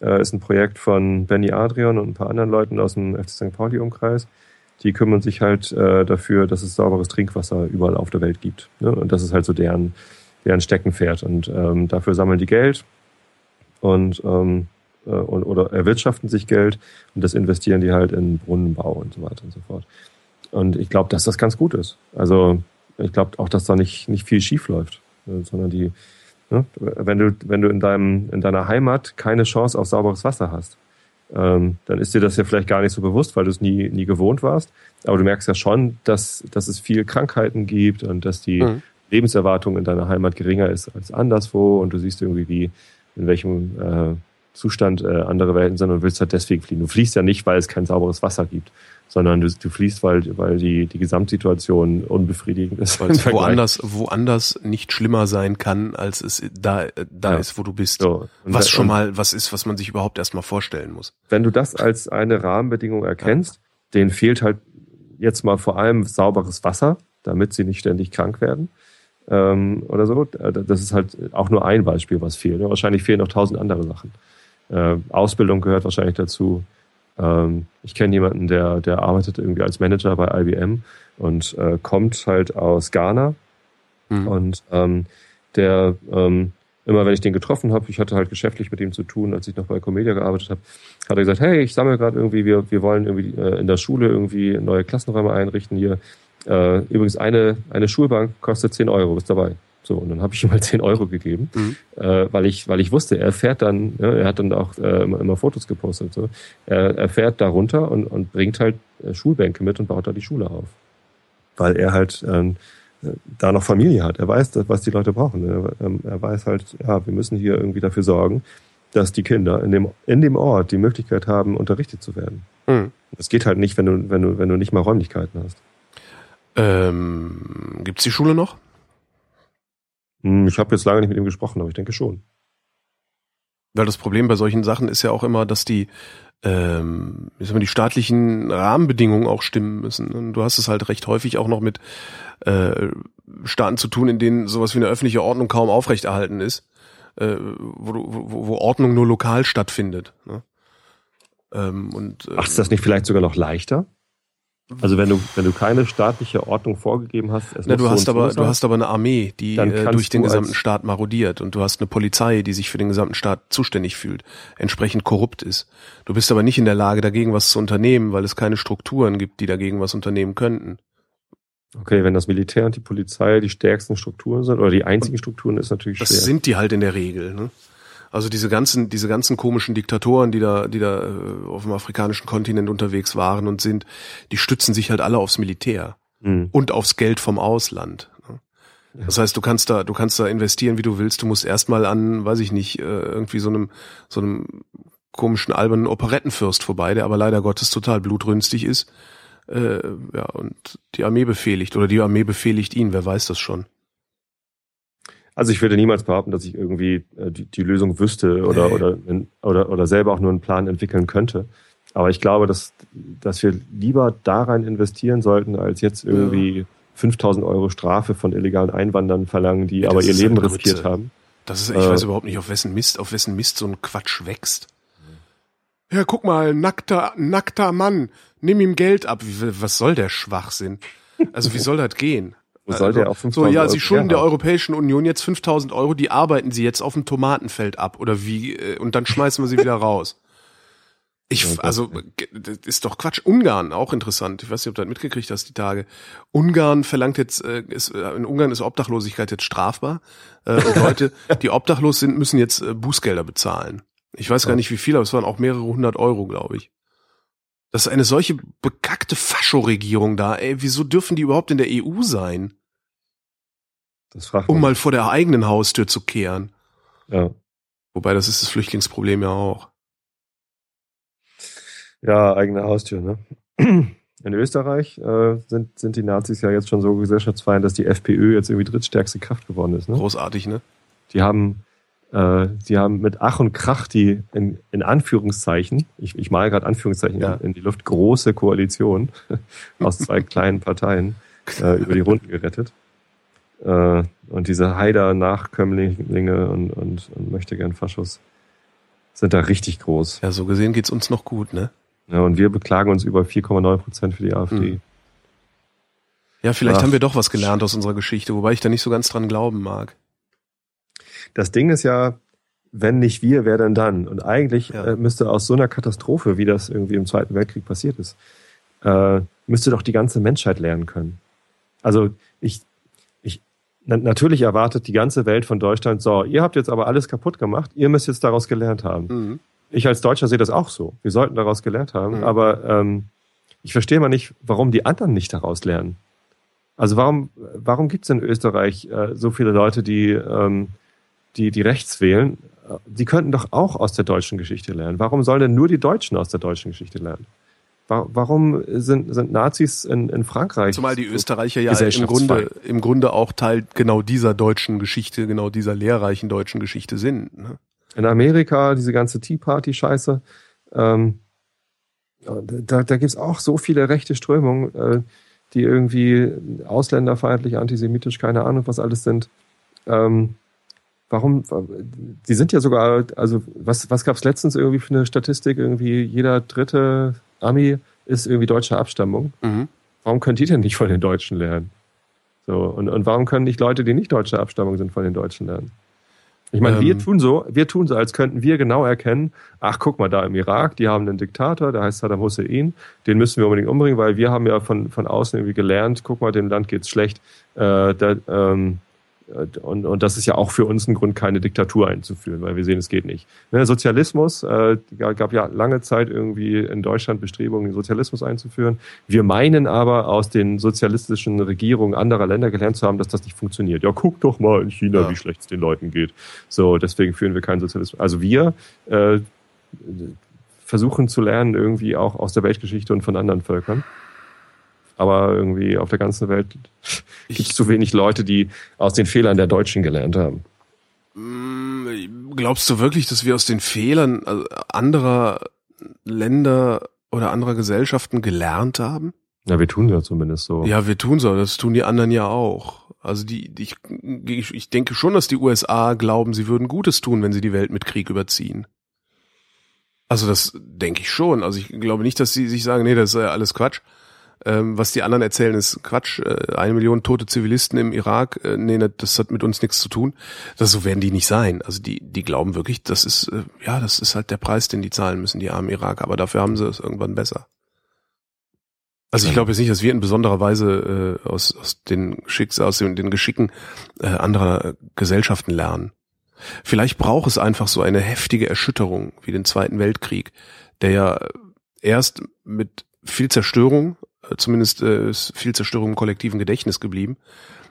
äh, ist ein Projekt von Benny Adrian und ein paar anderen Leuten aus dem FC St. Pauli-Umkreis. Die kümmern sich halt äh, dafür, dass es sauberes Trinkwasser überall auf der Welt gibt. Ne? Und das ist halt so deren, deren Steckenpferd. Und ähm, dafür sammeln die Geld und, ähm, äh, und oder erwirtschaften sich Geld und das investieren die halt in Brunnenbau und so weiter und so fort. Und ich glaube, dass das ganz gut ist. Also ich glaube auch, dass da nicht, nicht viel schief läuft, äh, sondern die, ne? wenn du, wenn du in deinem, in deiner Heimat keine Chance auf sauberes Wasser hast, ähm, dann ist dir das ja vielleicht gar nicht so bewusst, weil du es nie, nie gewohnt warst. Aber du merkst ja schon, dass, dass es viel Krankheiten gibt und dass die Mhm. Lebenserwartung in deiner Heimat geringer ist als anderswo und du siehst irgendwie, wie, in welchem äh, Zustand äh, andere Welten sind und willst halt deswegen fliehen. Du fliehst ja nicht, weil es kein sauberes Wasser gibt, sondern du, du fliehst, weil, weil die, die Gesamtsituation unbefriedigend ist. Weil es woanders, woanders nicht schlimmer sein kann, als es da, da Ja. ist, wo du bist. So. Was schon mal was ist, was man sich überhaupt erstmal vorstellen muss. wenn du das als eine Rahmenbedingung erkennst, denen fehlt halt jetzt mal vor allem sauberes Wasser, damit sie nicht ständig krank werden. Ähm, oder so. Äh, Das ist halt auch nur ein Beispiel, was fehlt. ne? Wahrscheinlich fehlen noch tausend andere Sachen. Äh, Ausbildung gehört wahrscheinlich dazu. Ähm, ich kenne jemanden, der, der arbeitet irgendwie als Manager bei IBM und äh, kommt halt aus Ghana. Mhm. Und ähm, der, ähm, immer wenn ich den getroffen habe, ich hatte halt geschäftlich mit ihm zu tun, als ich noch bei Comedia gearbeitet habe, hat er gesagt, hey, ich sammle gerade irgendwie, wir, wir wollen irgendwie äh, in der Schule irgendwie neue Klassenräume einrichten hier. Äh, übrigens, eine, eine Schulbank kostet 10 Euro, ist dabei. So, und dann habe ich ihm mal 10 Euro gegeben, Mhm. äh, weil ich, weil ich wusste, er fährt dann, ja, er hat dann auch äh, immer, immer Fotos gepostet. So. Er, er fährt da runter und, und bringt halt äh, Schulbänke mit und baut da die Schule auf. Weil er halt ähm, äh, da noch Familie hat. Er weiß, was die Leute brauchen. Er, ähm, er weiß halt, ja, wir müssen hier irgendwie dafür sorgen, dass die Kinder in dem, in dem Ort die Möglichkeit haben, unterrichtet zu werden. Mhm. Das geht halt nicht, wenn du, wenn du, wenn du nicht mal Räumlichkeiten hast. Ähm, gibt's die Schule noch? Hm, Ich habe jetzt lange nicht mit ihm gesprochen, aber ich denke schon. Weil das Problem bei solchen Sachen ist ja auch immer, dass die, ähm, die staatlichen Rahmenbedingungen auch stimmen müssen. Und du hast es halt recht häufig auch noch mit äh, Staaten zu tun, in denen sowas wie eine öffentliche Ordnung kaum aufrechterhalten ist, äh, wo, wo, wo Ordnung nur lokal stattfindet. Ne? Ähm, und äh, Ach, ist das nicht vielleicht sogar noch leichter? Also wenn du, wenn du keine staatliche Ordnung vorgegeben hast, es Na, du hast so aber sein? du hast aber eine Armee, die äh, durch den gesamten Staat marodiert und du hast eine Polizei, die sich für den gesamten Staat zuständig fühlt, entsprechend korrupt ist. Du bist aber nicht in der Lage, dagegen was zu unternehmen, weil es keine Strukturen gibt, die dagegen was unternehmen könnten. Okay, wenn das Militär und die Polizei die stärksten Strukturen sind oder die einzigen Strukturen, ist natürlich Das schwer. sind die halt in der Regel. Ne? Also diese ganzen, diese ganzen komischen Diktatoren, die da, die da äh, auf dem afrikanischen Kontinent unterwegs waren und sind, die stützen sich halt alle aufs Militär. Hm. und aufs Geld vom Ausland. ne? Das heißt, du kannst da, du kannst da investieren, wie du willst. Du musst erstmal an, weiß ich nicht, äh, irgendwie so einem, so einem komischen albernen Operettenfürst vorbei, der aber leider Gottes total blutrünstig ist. Äh, ja, und die Armee befehligt oder die Armee befehligt ihn, wer weiß das schon. Also ich würde niemals behaupten, dass ich irgendwie äh, die, die Lösung wüsste oder, Nee. oder, oder, oder selber auch nur einen Plan entwickeln könnte. Aber ich glaube, dass, dass wir lieber da rein investieren sollten, als jetzt irgendwie 5000 Euro Strafe von illegalen Einwanderern verlangen, die Ja, aber das ihr Leben halt riskiert haben. Das ist, ich Äh. weiß überhaupt nicht, auf wessen Mist, auf wessen Mist so ein Quatsch wächst. Ja, guck mal, nackter, nackter Mann, nimm ihm Geld ab. Wie, was soll der Schwachsinn? Also wie soll das gehen? Wo soll der auf So, 5000 ja, sie Euro schulden der? Europäischen Union jetzt 5000 Euro, die arbeiten sie jetzt auf dem Tomatenfeld ab oder wie, äh, und dann schmeißen wir sie wieder raus. Ich, Ja, also, das ist doch Quatsch. Ungarn, auch interessant. Ich weiß nicht, ob du das mitgekriegt hast, die Tage. Ungarn verlangt jetzt, äh, ist, äh, in Ungarn ist Obdachlosigkeit jetzt strafbar. Und Leute, die obdachlos sind, müssen jetzt Bußgelder bezahlen. Ich weiß gar nicht wie viel, aber es waren auch mehrere hundert Euro, glaube ich. Das ist eine solche bekackte Fascho-Regierung da, ey. Wieso dürfen die überhaupt in der EU sein? Das fragt Um mal vor der eigenen Haustür zu kehren. Ja. Wobei, das ist das Flüchtlingsproblem ja auch. ja, eigene Haustür, ne? In Österreich äh, sind, sind die Nazis ja jetzt schon so gesellschaftsfeind, dass die FPÖ jetzt irgendwie drittstärkste Kraft geworden ist. Ne? Großartig, ne? Die haben, äh, die haben mit Ach und Krach die in, in Anführungszeichen, ich, ich male gerade Anführungszeichen Ja. in, die Luft, große Koalition aus zwei kleinen Parteien äh, über die Runden gerettet. Äh, und diese Haider-Nachkömmlinge und, und, und möchte gern Faschos sind da richtig groß. Ja, so gesehen geht's uns noch gut, ne? Ja, und wir beklagen uns über 4,9 Prozent für die AfD. Mhm. Ja, vielleicht Ach. haben wir doch was gelernt aus unserer Geschichte, wobei ich da nicht so ganz dran glauben mag. Das Ding ist ja, wenn nicht wir, wer denn dann? Und eigentlich Ja. äh, müsste aus so einer Katastrophe, wie das irgendwie im Zweiten Weltkrieg passiert ist, äh, müsste doch die ganze Menschheit lernen können. Also ich, ich, na, natürlich erwartet die ganze Welt von Deutschland, so, ihr habt jetzt aber alles kaputt gemacht, ihr müsst jetzt daraus gelernt haben. Mhm. Ich als Deutscher sehe das auch so. Wir sollten daraus gelernt haben, Mhm. aber ähm, ich verstehe mal nicht, warum die anderen nicht daraus lernen. Also warum, warum gibt es in Österreich äh, so viele Leute, die, ähm, die, die rechts wählen? Äh, Die könnten doch auch aus der deutschen Geschichte lernen. Warum sollen denn nur die Deutschen aus der deutschen Geschichte lernen? Wa- Warum sind, sind Nazis in, in Frankreich? Zumal die Österreicher ja im? Grunde, im Grunde auch Teil genau dieser deutschen Geschichte, genau dieser lehrreichen deutschen Geschichte sind. Ne? in Amerika, diese ganze Tea Party-Scheiße, ähm, da, da gibt's auch so viele rechte Strömungen, äh, die irgendwie ausländerfeindlich, antisemitisch, keine Ahnung, was alles sind. Ähm, warum, die sind ja sogar, also was, was gab's letztens irgendwie für eine Statistik? Irgendwie jeder dritte Ami ist irgendwie deutscher Abstammung. Mhm. Warum können die denn nicht von den Deutschen lernen? So, und, und warum können nicht Leute, die nicht deutscher Abstammung sind, von den Deutschen lernen? Ich meine, wir Ähm. tun so, wir tun so, als könnten wir genau erkennen, ach, guck mal, da im Irak, die haben einen Diktator, der heißt Saddam Hussein, den müssen wir unbedingt umbringen, weil wir haben ja von, von außen irgendwie gelernt, guck mal, dem Land geht's schlecht. Äh, da, ähm, und, und das ist ja auch für uns ein Grund, keine Diktatur einzuführen, weil wir sehen, es geht nicht. Ne, Sozialismus, äh, gab ja lange Zeit irgendwie in Deutschland Bestrebungen, den Sozialismus einzuführen. Wir meinen aber aus den sozialistischen Regierungen anderer Länder gelernt zu haben, dass das nicht funktioniert. Ja, guck doch mal in China, Ja. wie schlecht es den Leuten geht. So, deswegen führen wir keinen Sozialismus. Also wir äh, versuchen zu lernen irgendwie auch aus der Weltgeschichte und von anderen Völkern. Aber irgendwie auf der ganzen Welt gibt es zu wenig Leute, die aus den Fehlern der Deutschen gelernt haben. Mm, Glaubst du wirklich, dass wir aus den Fehlern äh, anderer Länder oder anderer Gesellschaften gelernt haben? Na, wir tun ja zumindest so. Ja, wir tun so, das tun die anderen ja auch. Also die, die ich, ich ich denke schon, dass die USA glauben, sie würden Gutes tun, wenn sie die Welt mit Krieg überziehen. Also das denke ich schon. Also ich glaube nicht, dass sie sich sagen, nee, das ist ja alles Quatsch. Ähm, was die anderen erzählen, ist Quatsch. Äh, eine Million tote Zivilisten im Irak, äh, nee, ne, das hat mit uns nichts zu tun. Das so werden die nicht sein. Also die, die glauben wirklich, das ist, äh, ja, das ist halt der Preis, den die zahlen müssen, die armen Iraker. Aber dafür haben sie es irgendwann besser. Also ich glaube jetzt nicht, dass wir in besonderer Weise äh, aus, aus den Schicks, aus den, den Geschicken äh, anderer Gesellschaften lernen. Vielleicht braucht es einfach so eine heftige Erschütterung wie den Zweiten Weltkrieg, der ja erst mit viel Zerstörung, zumindest äh, ist viel Zerstörung im kollektiven Gedächtnis geblieben,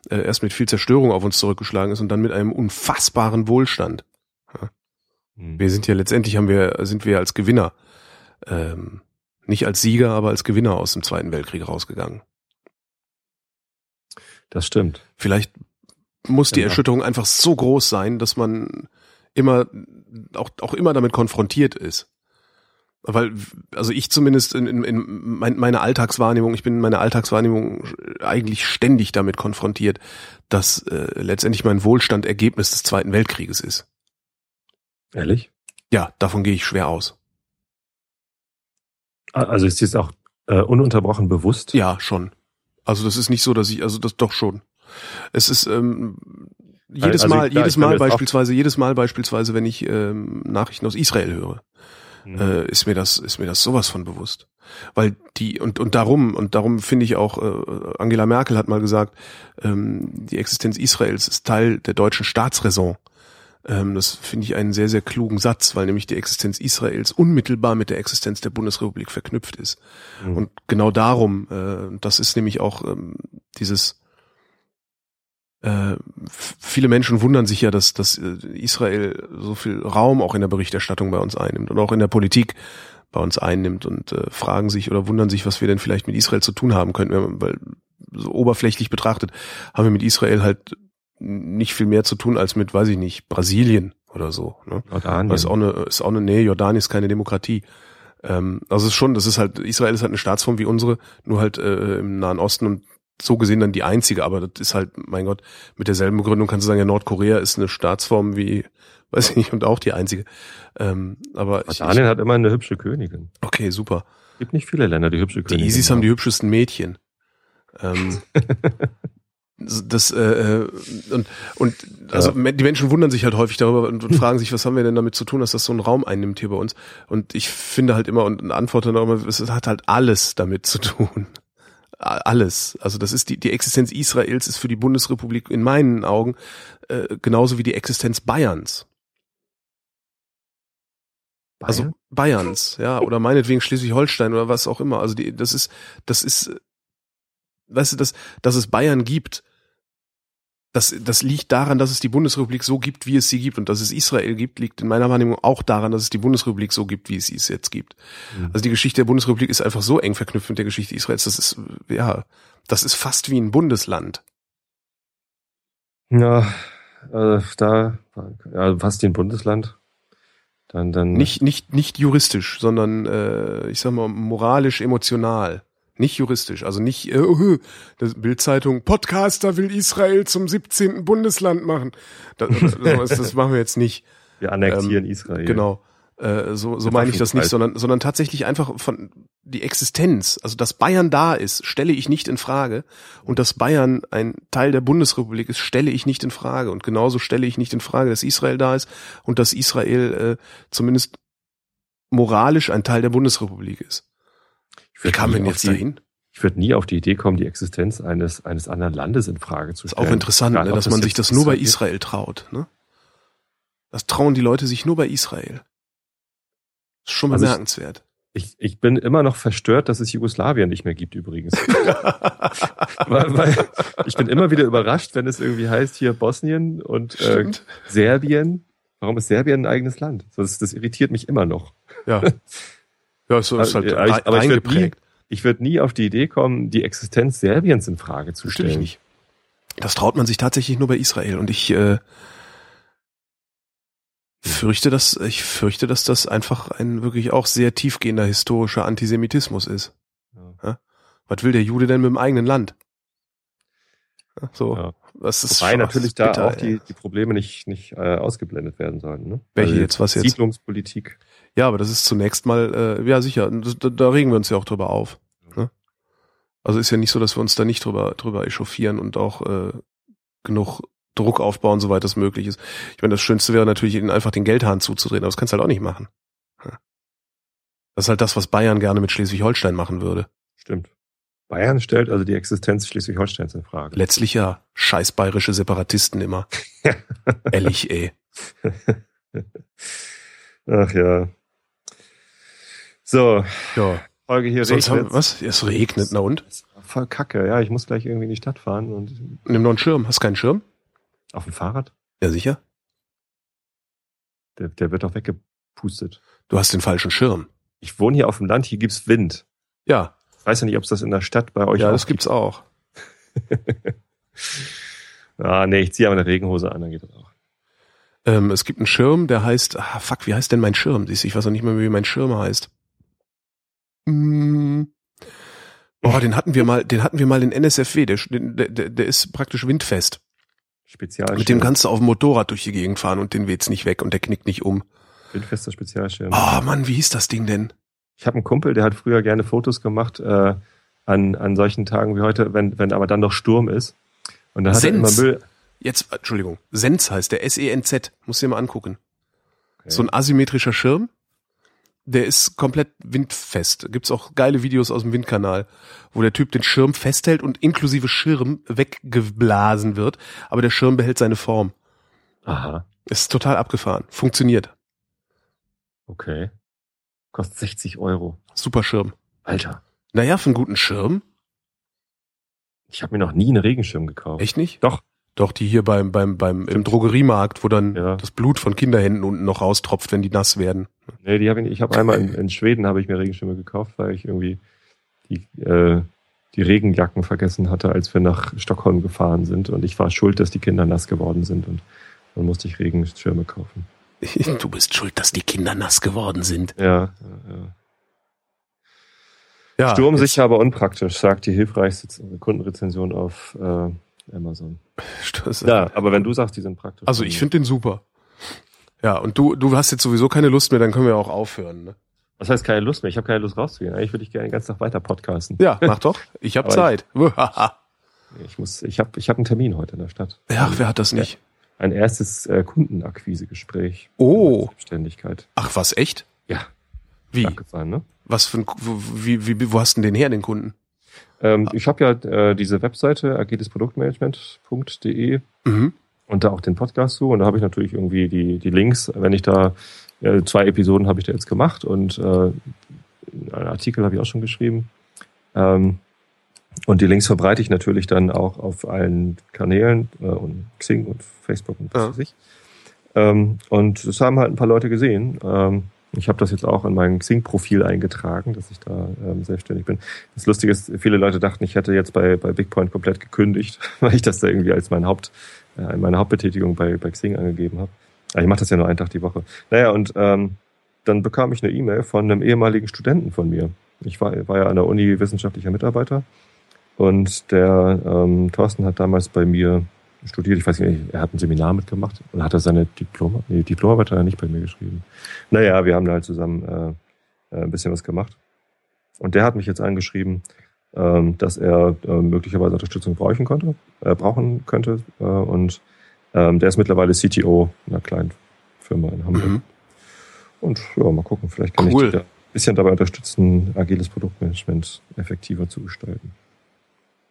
äh, erst mit viel Zerstörung auf uns zurückgeschlagen ist und dann mit einem unfassbaren Wohlstand. Hm. Wir sind ja letztendlich haben wir sind wir als Gewinner ähm, nicht als Sieger, aber als Gewinner aus dem Zweiten Weltkrieg rausgegangen. Das stimmt. Vielleicht muss die Genau. Erschütterung einfach so groß sein, dass man immer auch, auch immer damit konfrontiert ist. Weil, also ich zumindest in, in, in mein, meine Alltagswahrnehmung, ich bin in meiner Alltagswahrnehmung eigentlich ständig damit konfrontiert, dass äh, letztendlich mein Wohlstand Ergebnis des Zweiten Weltkrieges ist. Ehrlich? Ja, davon gehe ich schwer aus. Also ist dies auch äh, ununterbrochen bewusst? Ja, schon. Also das ist nicht so, dass ich, also das doch schon. Es ist ähm, jedes Also Mal, klar, jedes Mal beispielsweise, jedes Mal beispielsweise, wenn ich ähm, Nachrichten aus Israel höre, Mhm. äh, ist mir das, ist mir das sowas von bewusst. Weil die, und, und darum, und darum finde ich auch, äh, Angela Merkel hat mal gesagt, ähm, die Existenz Israels ist Teil der deutschen Staatsräson. Ähm, das finde ich einen sehr, sehr klugen Satz, weil nämlich die Existenz Israels unmittelbar mit der Existenz der Bundesrepublik verknüpft ist. Mhm. Und genau darum, äh, das ist nämlich auch ähm, dieses, äh, viele Menschen wundern sich ja, dass, dass äh, Israel so viel Raum auch in der Berichterstattung bei uns einnimmt und auch in der Politik bei uns einnimmt und äh, fragen sich oder wundern sich, was wir denn vielleicht mit Israel zu tun haben könnten, weil so oberflächlich betrachtet haben wir mit Israel halt nicht viel mehr zu tun als mit, weiß ich nicht, Brasilien oder so. Ne? Jordanien. Das ist auch eine, ist auch eine, nee, Jordanien ist keine Demokratie. Ähm, also es ist schon, das ist halt, Israel ist halt eine Staatsform wie unsere, nur halt äh, im Nahen Osten und so gesehen dann die einzige, aber das ist halt, mein Gott, mit derselben Begründung kannst du sagen, ja, Nordkorea ist eine Staatsform wie, weiß ich nicht, und auch die einzige. Ähm, aber ich, ich, Jordanien hat immer eine hübsche Königin. okay, super. Es gibt nicht viele Länder, die hübsche Die Königin Isis haben die hübschesten Mädchen. Ähm, das äh, äh, und und also Ja. die Menschen wundern sich halt häufig darüber und, und fragen sich, was haben wir denn damit zu tun, dass das so einen Raum einnimmt hier bei uns? Und ich finde halt immer und, und antworte dann auch immer, es hat halt alles damit zu tun. Alles. Also das ist die, die Existenz Israels ist für die Bundesrepublik in meinen Augen äh, genauso wie die Existenz Bayerns. Also Bayern? Bayerns, ja, oder meinetwegen Schleswig-Holstein oder was auch immer. Also die, das ist, das ist, äh, weißt du, dass, dass es Bayern gibt, das, das liegt daran, dass es die Bundesrepublik so gibt, wie es sie gibt. Und dass es Israel gibt, liegt in meiner Wahrnehmung auch daran, dass es die Bundesrepublik so gibt, wie es sie es jetzt gibt. Mhm. Also die Geschichte der Bundesrepublik ist einfach so eng verknüpft mit der Geschichte Israels. Das ist, ja, das ist fast wie ein Bundesland. Ja, äh, da, ja, fast wie ein Bundesland. Dann, dann. Nicht, nicht, nicht juristisch, sondern, äh, ich sag mal, moralisch, emotional. Nicht juristisch, also nicht, äh, uh, das Bildzeitung, Podcaster will Israel zum 17. Bundesland machen. Das, das, das machen wir jetzt nicht. Wir annektieren ähm, Israel. Genau. Äh, so so meine ich das nicht, sondern, sondern tatsächlich einfach von die Existenz, also dass Bayern da ist, stelle ich nicht in Frage. Und dass Bayern ein Teil der Bundesrepublik ist, stelle ich nicht in Frage. Und genauso stelle ich nicht in Frage, dass Israel da ist und dass Israel äh, zumindest moralisch ein Teil der Bundesrepublik ist. Ich Wie kam denn jetzt die- dahin? Ich würde nie auf die Idee kommen, die Existenz eines, eines anderen Landes in Frage zu Ist stellen. auch interessant, Egal, ne, dass man sich das nur bei ist. Israel traut. Ne? Das trauen die Leute sich nur bei Israel. Ist schon Also bemerkenswert. Ich, ich bin immer noch verstört, dass es Jugoslawien nicht mehr gibt übrigens. weil, weil ich bin immer wieder überrascht, wenn es irgendwie heißt, hier Bosnien und äh. Serbien. Warum ist Serbien ein eigenes Land? Das, das irritiert mich immer noch. Ja. Ja, so ist halt Aber ich- aber ich würd eingeprägt. Ich würde nie auf die Idee kommen, die Existenz Serbiens in Frage zu stellen. nicht. Das traut man sich tatsächlich nur bei Israel. Und ich äh, fürchte, dass ich fürchte, dass das einfach ein wirklich auch sehr tiefgehender historischer Antisemitismus ist. Ja. Was will der Jude denn mit dem eigenen Land? So, Ja. das ist Wobei natürlich da bitter, auch die, die Probleme nicht, nicht äh, ausgeblendet werden sollen. Ne? Welche jetzt? Was jetzt? Siedlungspolitik. Ja, aber das ist zunächst mal, äh, ja sicher, da, da regen wir uns ja auch drüber auf. Ne? Also ist ja nicht so, dass wir uns da nicht drüber, drüber echauffieren und auch äh, genug Druck aufbauen, soweit das möglich ist. Ich meine, das Schönste wäre natürlich, ihnen einfach den Geldhahn zuzudrehen, aber das kannst du halt auch nicht machen. Ja. Das ist halt das, was Bayern gerne mit Schleswig-Holstein machen würde. Stimmt. Bayern stellt also die Existenz Schleswig-Holsteins in Frage. Letztlich ja scheiß bayerische Separatisten immer. Ehrlich, ey. Ach ja. So, Ja. Folge hier Sonst haben, regnet. was? Es regnet, na und? Voll kacke, ja. Ich muss gleich irgendwie in die Stadt fahren und Nimm noch einen Schirm. Hast keinen Schirm? auf dem Fahrrad. Ja, sicher. Der, der wird doch weggepustet. Du hast den falschen Schirm. Ich wohne hier auf dem Land, hier gibt's Wind. Ja, Ich weiß ja nicht, ob es das in der Stadt bei euch ja, das gibt's auch. Ah, nee, ich ziehe aber eine Regenhose an, dann geht das auch. Ähm, es gibt einen Schirm, der heißt, ah, fuck, wie heißt denn mein Schirm? Siehst du, ich weiß auch nicht mehr, wie mein Schirm heißt. Mm. Boah, den hatten wir mal, den hatten wir mal in NSFW, der, der, der, der ist praktisch windfest. Spezialschirm. Mit dem kannst du auf dem Motorrad durch die Gegend fahren und den weht's nicht weg und der knickt nicht um. Windfester Spezialschirm. Oh Mann, wie hieß das Ding denn? Ich habe einen Kumpel, der hat früher gerne Fotos gemacht äh, an, an solchen Tagen wie heute, wenn, wenn aber dann noch Sturm ist. Und dann hat er immer Senz. Müll. Jetzt, Entschuldigung, Senz heißt der, S-E-N-Z, muss dir mal angucken. Okay. So ein asymmetrischer Schirm, der ist komplett windfest. Gibt's auch geile Videos aus dem Windkanal, wo der Typ den Schirm festhält und inklusive Schirm weggeblasen wird, aber der Schirm behält seine Form. Aha, Ist total abgefahren. Funktioniert. okay. Kostet 60 Euro. Super Schirm. Alter, Naja, für einen guten Schirm. ich habe mir noch nie einen Regenschirm gekauft. Echt nicht? Doch. Doch, die hier beim, beim, beim, im. Drogeriemarkt, wo dann Ja. das Blut von Kinderhänden unten noch raustropft, wenn die nass werden. Nee, die hab ich, ich habe einmal in, in Schweden habe ich mir Regenschirme gekauft, weil ich irgendwie die, äh, die Regenjacken vergessen hatte, als wir nach Stockholm gefahren sind. Und ich war schuld, dass die Kinder nass geworden sind. Und dann musste ich Regenschirme kaufen. Du bist schuld, dass die Kinder nass geworden sind. Ja, ja, ja. Ja, Sturmsicher, aber unpraktisch, sagt die hilfreichste Kundenrezension auf äh, Amazon. jetzt- Ja, aber wenn du sagst, die sind praktisch. Also ich finde den super. Ja, und du, du hast jetzt sowieso keine Lust mehr, dann können wir auch aufhören. Ne? Was heißt keine Lust mehr? Ich habe keine Lust rauszugehen. Eigentlich würde ich gerne den ganzen Tag weiter podcasten. Ja, mach doch. Ich habe Zeit. Ich muss, ich habe, ich habe einen Termin heute in der Stadt. ja, wer hat das nicht? Ein erstes äh, Kundenakquisegespräch. Oh. Selbstständigkeit. Ach, was, echt? Ja, Wie? stark gefallen, ne? Was für ein, wo, wie, wie, wo hast du denn den her, den Kunden? Ähm, ich habe ja äh, diese Webseite agilesproduktmanagement.de Mhm. und da auch den Podcast zu und da habe ich natürlich irgendwie die, die Links, wenn ich da äh, zwei Episoden habe ich da jetzt gemacht und äh, einen Artikel habe ich auch schon geschrieben. Ähm, und die Links verbreite ich natürlich dann auch auf allen Kanälen äh, und Xing und Facebook und was Ja. weiß ich. Ähm, und das haben halt ein paar Leute gesehen. Ähm, ich habe das jetzt auch in mein Xing-Profil eingetragen, dass ich da ähm, selbstständig bin. Das Lustige ist, viele Leute dachten, ich hätte jetzt bei, bei BigPoint komplett gekündigt, weil ich das da irgendwie als mein Haupt, äh, meine Hauptbetätigung bei, bei Xing angegeben habe. Aber ich mache das ja nur einen Tag die Woche. Naja, und ähm, dann bekam ich eine E-Mail von einem ehemaligen Studenten von mir. Ich war, war ja an der Uni wissenschaftlicher Mitarbeiter und der ähm, Thorsten hat damals bei mir studiert. Ich weiß nicht, er hat ein Seminar mitgemacht und hat er seine Diplom, nee, Diplomarbeit hat er nicht bei mir geschrieben. Naja, wir haben da halt zusammen äh, äh, ein bisschen was gemacht. Und der hat mich jetzt angeschrieben, ähm, dass er äh, möglicherweise Unterstützung brauchen konnte, äh, brauchen könnte. Äh, und ähm, der ist mittlerweile CTO einer kleinen Firma in Hamburg. Mhm. Und ja, mal gucken, vielleicht kann Cool. ich dich da ein bisschen dabei unterstützen, agiles Produktmanagement effektiver zu gestalten.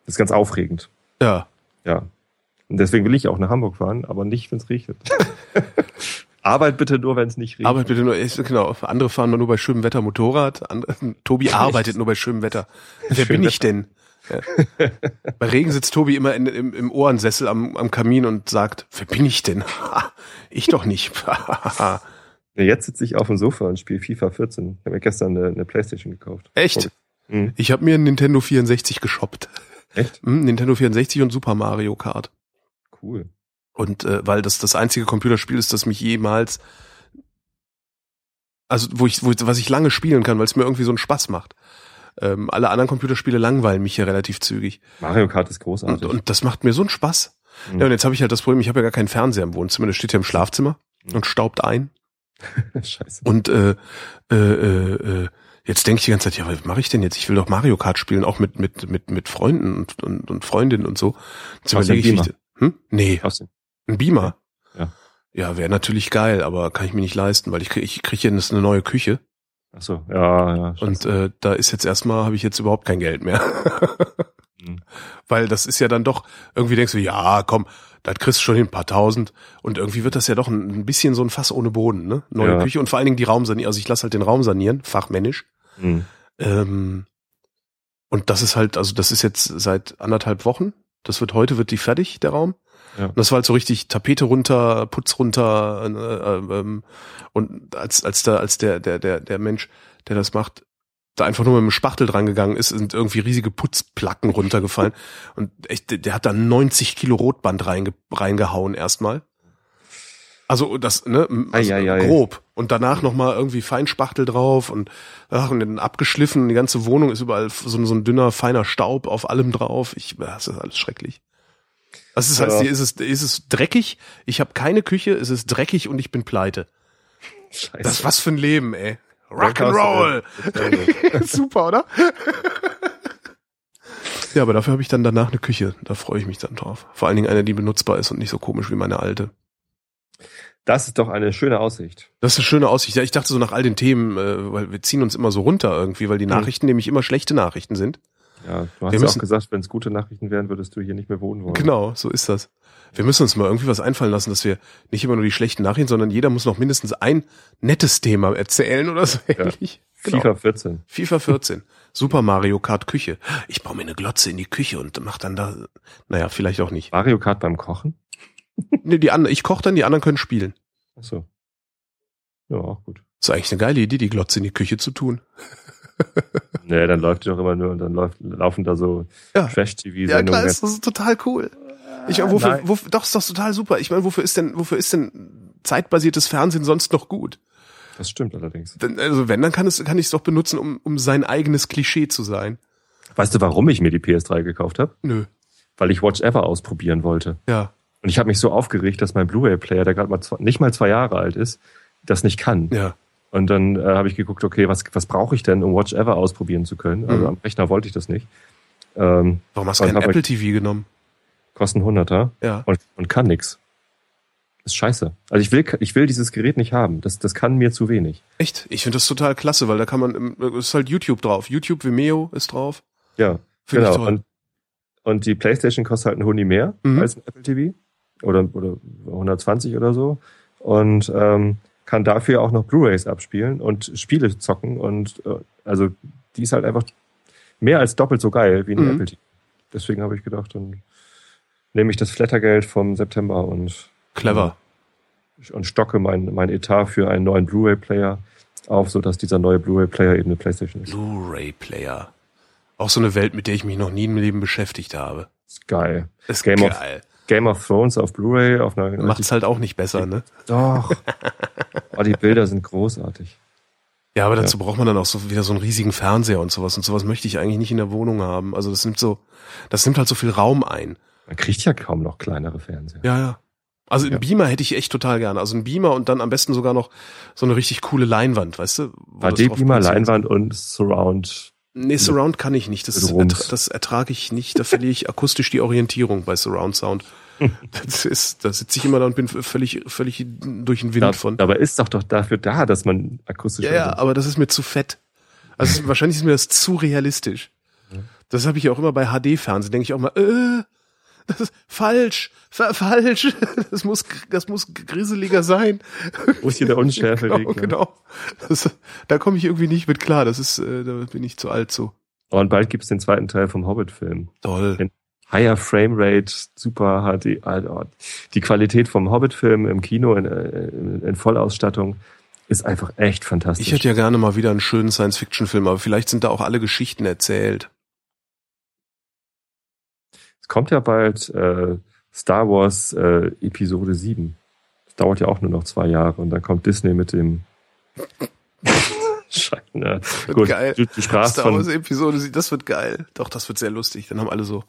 Das ist ganz aufregend. Ja. Ja. Und deswegen will ich auch nach Hamburg fahren, aber nicht, wenn es regnet. Arbeit bitte nur, wenn es nicht regnet. Arbeit bitte nur, ist- genau. Andere fahren nur bei schönem Wetter Motorrad. Andere, Tobi arbeitet nur bei schönem Wetter. Wer Schön bin ich denn? Ja. bei Regen sitzt Tobi immer in, im, im Ohrensessel am, am Kamin und sagt, wer bin ich denn? ich doch nicht. Jetzt sitze ich auf dem Sofa und spiele FIFA 14. Ich habe mir gestern eine, eine Playstation gekauft. Echt? Mhm. Ich habe mir einen Nintendo 64 geshoppt. Echt? Hm, Nintendo 64 und Super Mario Kart. Cool. Und äh, weil das das einzige Computerspiel ist, das mich jemals, also wo ich, wo was ich lange spielen kann, weil es mir irgendwie so einen Spaß macht. Ähm, alle anderen Computerspiele langweilen mich ja relativ zügig. Mario Kart ist Und, großartig. und das macht mir so einen Spaß. Mhm. Ja, und jetzt habe ich halt das Problem, ich habe ja gar keinen Fernseher im Wohnzimmer, der steht ja im Schlafzimmer Mhm. und staubt ein. Scheiße. Und äh, äh, äh, äh, jetzt denke ich die ganze Zeit, ja, was mache ich denn jetzt? Ich will doch Mario Kart spielen, auch mit mit mit mit Freunden und und, und Freundinnen und so. Jetzt überlege ich, wie ich, hm? Nee, Hast du- ein Beamer. Ja. Ja, wäre natürlich geil, aber kann ich mir nicht leisten, weil ich krieg, ich krieg hier eine neue Küche Ach so, ja, ja. und äh, da ist jetzt erstmal habe ich jetzt überhaupt kein Geld mehr. Mhm. Weil das ist ja dann doch irgendwie denkst du, ja, komm, da kriegst du schon hin ein paar tausend und irgendwie wird das ja doch ein, bisschen so ein Fass ohne Boden, ne? Neue Ja. Küche und vor allen Dingen die Raumsanieren, also ich lasse halt den Raum sanieren, fachmännisch. Mhm. Ähm, und das ist halt, also das ist jetzt seit anderthalb Wochen. Das wird heute, wird die fertig, der Raum. Ja. Und das war halt so richtig Tapete runter, Putz runter, äh, ähm, und als, als da, als der, der, der, der Mensch, der das macht, da einfach nur mit dem Spachtel dran gegangen ist, sind irgendwie riesige Putzplatten runtergefallen. Und echt, der, der hat da 90 Kilo Rotband reinge, reingehauen erstmal. Also das, ne, also Ei, ei, ei. grob. Und danach nochmal irgendwie Feinspachtel drauf und, ach, und dann abgeschliffen. Die ganze Wohnung ist überall so, so ein dünner, feiner Staub auf allem drauf. Ich, das ist alles schrecklich. Das ist heißt, Ja. hier ist es, ist es dreckig. Ich habe keine Küche, es ist dreckig und ich bin pleite. Scheiße. Das was für ein Leben, ey. Rock'n'Roll. Super, oder? ja, aber dafür habe ich dann danach eine Küche. Da freue ich mich dann drauf. Vor allen Dingen eine, die benutzbar ist und nicht so komisch wie meine alte. Das ist doch eine schöne Aussicht. Das ist eine schöne Aussicht. Ja, ich dachte so nach all den Themen, äh, weil wir ziehen uns immer so runter irgendwie, weil die Nachrichten nämlich immer schlechte Nachrichten sind. Ja, du hast Wir ja auch müssen- gesagt, wenn es gute Nachrichten wären, würdest du hier nicht mehr wohnen wollen. Genau, so ist das. Wir müssen uns mal irgendwie was einfallen lassen, dass wir nicht immer nur die schlechten Nachrichten, sondern jeder muss noch mindestens ein nettes Thema erzählen oder so ähnlich. Genau. FIFA 14. FIFA 14. Super Mario Kart Küche. Ich baue mir eine Glotze in die Küche und mach dann da, naja, vielleicht auch nicht. Mario Kart beim Kochen? Nee, die anderen, ich koche dann, die anderen können spielen. Ach so. Ja, auch gut. ist eigentlich eine geile Idee, die Glotze in die Küche zu tun. Nee, dann läuft die doch immer nur und dann läuft, laufen da so Ja. Trash-TV-Sendungen. ist das total cool. Ich meine, wofür, wofür, doch, ist doch total super. Ich meine, wofür ist denn, wofür ist denn zeitbasiertes Fernsehen sonst noch gut? das stimmt allerdings. Also wenn, dann kann es, kann ich es doch benutzen, um, um sein eigenes Klischee zu sein. Weißt du, warum ich mir die PS3 gekauft habe? Nö. Weil ich Watch Ever ausprobieren wollte. Ja. Und ich habe mich so aufgeregt, dass mein Blu-ray-Player, der gerade mal zwei, nicht mal zwei Jahre alt ist, das nicht kann. Ja. Und dann äh, habe ich geguckt, okay, was, was brauche ich denn, um Watch Ever ausprobieren zu können? Also Mhm. am Rechner wollte ich das nicht. Ähm, Warum hast du kein hab Apple TV genommen? kosten 100er Ja. und, und kann nix. Ist scheiße. Also ich will, ich will dieses Gerät nicht haben. Das, das kann mir zu wenig. Echt? Ich finde das total klasse, weil da kann man, ist halt YouTube drauf. YouTube Vimeo ist drauf. Ja, Finde ich genau. toll. Und, und die Playstation kostet halt einen Huni mehr Mhm. als ein Apple TV. Oder, oder 120 oder so. Und ähm, kann dafür auch noch Blu-Rays abspielen und Spiele zocken. Und äh, also die ist halt einfach mehr als doppelt so geil wie ein Mhm. Apple TV. Deswegen habe ich gedacht, dann nehme ich das Flattergeld vom September und, Clever. und stocke mein, mein Etat für einen neuen Blu-ray-Player auf, sodass dieser neue Blu-ray-Player eben eine Playstation ist. Blu-ray-Player. Auch so eine Welt, mit der ich mich noch nie im Leben beschäftigt habe. Ist geil. Ist Game of- geil. Game of Thrones auf Blu-ray auf einer Macht's halt auch nicht besser, ne? Doch. oh, die Bilder sind großartig. Ja, aber dazu braucht man dann auch so wieder so einen riesigen Fernseher und sowas. Und sowas möchte ich eigentlich nicht in der Wohnung haben. Also das nimmt so, das nimmt halt so viel Raum ein. Man kriegt ja kaum noch kleinere Fernseher. Ja, ja. Also einen Ja. Beamer hätte ich echt total gerne. Also einen Beamer und dann am besten sogar noch so eine richtig coole Leinwand, weißt du? HD-Beamer. Leinwand und Surround. Nee, Surround kann ich nicht. Das, Rums. das ertrage ich nicht. Da verliere ich akustisch die Orientierung bei Surround Sound. Das ist, da sitze ich immer da und bin völlig, völlig durch den Wind Da, von. dabei ist doch doch dafür da, dass man akustisch. Ja, ja, aber das ist mir zu fett. Also wahrscheinlich ist mir das zu realistisch. Das habe ich ja auch immer bei HD-Fernsehen. Denke ich auch mal, äh, das ist falsch, fa falsch. Das muss, das muss grisseliger sein. Ist hier der Unschärfe genau, genau. Das, da komme ich irgendwie nicht mit klar. Das ist, äh, da bin ich zu alt zu. Und bald gibt's den zweiten Teil vom Hobbit-Film. Toll. Higher Framerate, super HD. also Die Qualität vom Hobbit-Film im Kino in, äh, in, in Vollausstattung ist einfach echt fantastisch. Ich hätte ja gerne mal wieder einen schönen Science-Fiction-Film, aber vielleicht sind da auch alle Geschichten erzählt. Kommt ja bald äh, Star Wars äh, Episode 7. Das dauert ja auch nur noch zwei Jahre und dann kommt Disney mit dem Scheiße. Ja. Wird Gut, geil. du, du sprachst Star Wars Episode, das wird geil. Doch, das wird sehr lustig. Dann haben alle so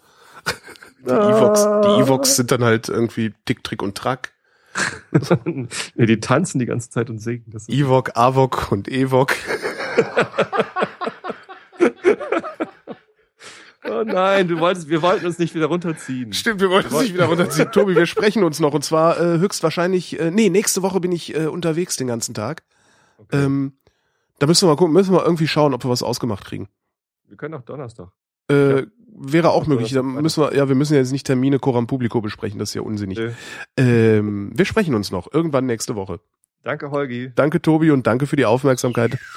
die Evox. Die Evox sind dann halt irgendwie Tick, Trick und Track. nee, die tanzen die ganze Zeit und singen. Das Evok, Avok und Evok. Oh nein, du wolltest, wir wollten uns nicht wieder runterziehen. Stimmt, wir wollten es nicht wieder runterziehen. Tobi, wir sprechen uns noch. Und zwar äh, höchstwahrscheinlich, äh, nee, nächste Woche bin ich äh, unterwegs den ganzen Tag. Okay. Ähm, da müssen wir mal gucken, müssen wir irgendwie schauen, ob wir was ausgemacht kriegen. wir können auch Donnerstag. Äh, Ja. Wäre auch möglich. Da müssen wir, ja, wir müssen jetzt nicht Termine Coram Publico besprechen, das ist ja unsinnig. Nö. Ähm, wir sprechen uns noch irgendwann nächste Woche. Danke, Holgi. Danke, Tobi, und danke für die Aufmerksamkeit.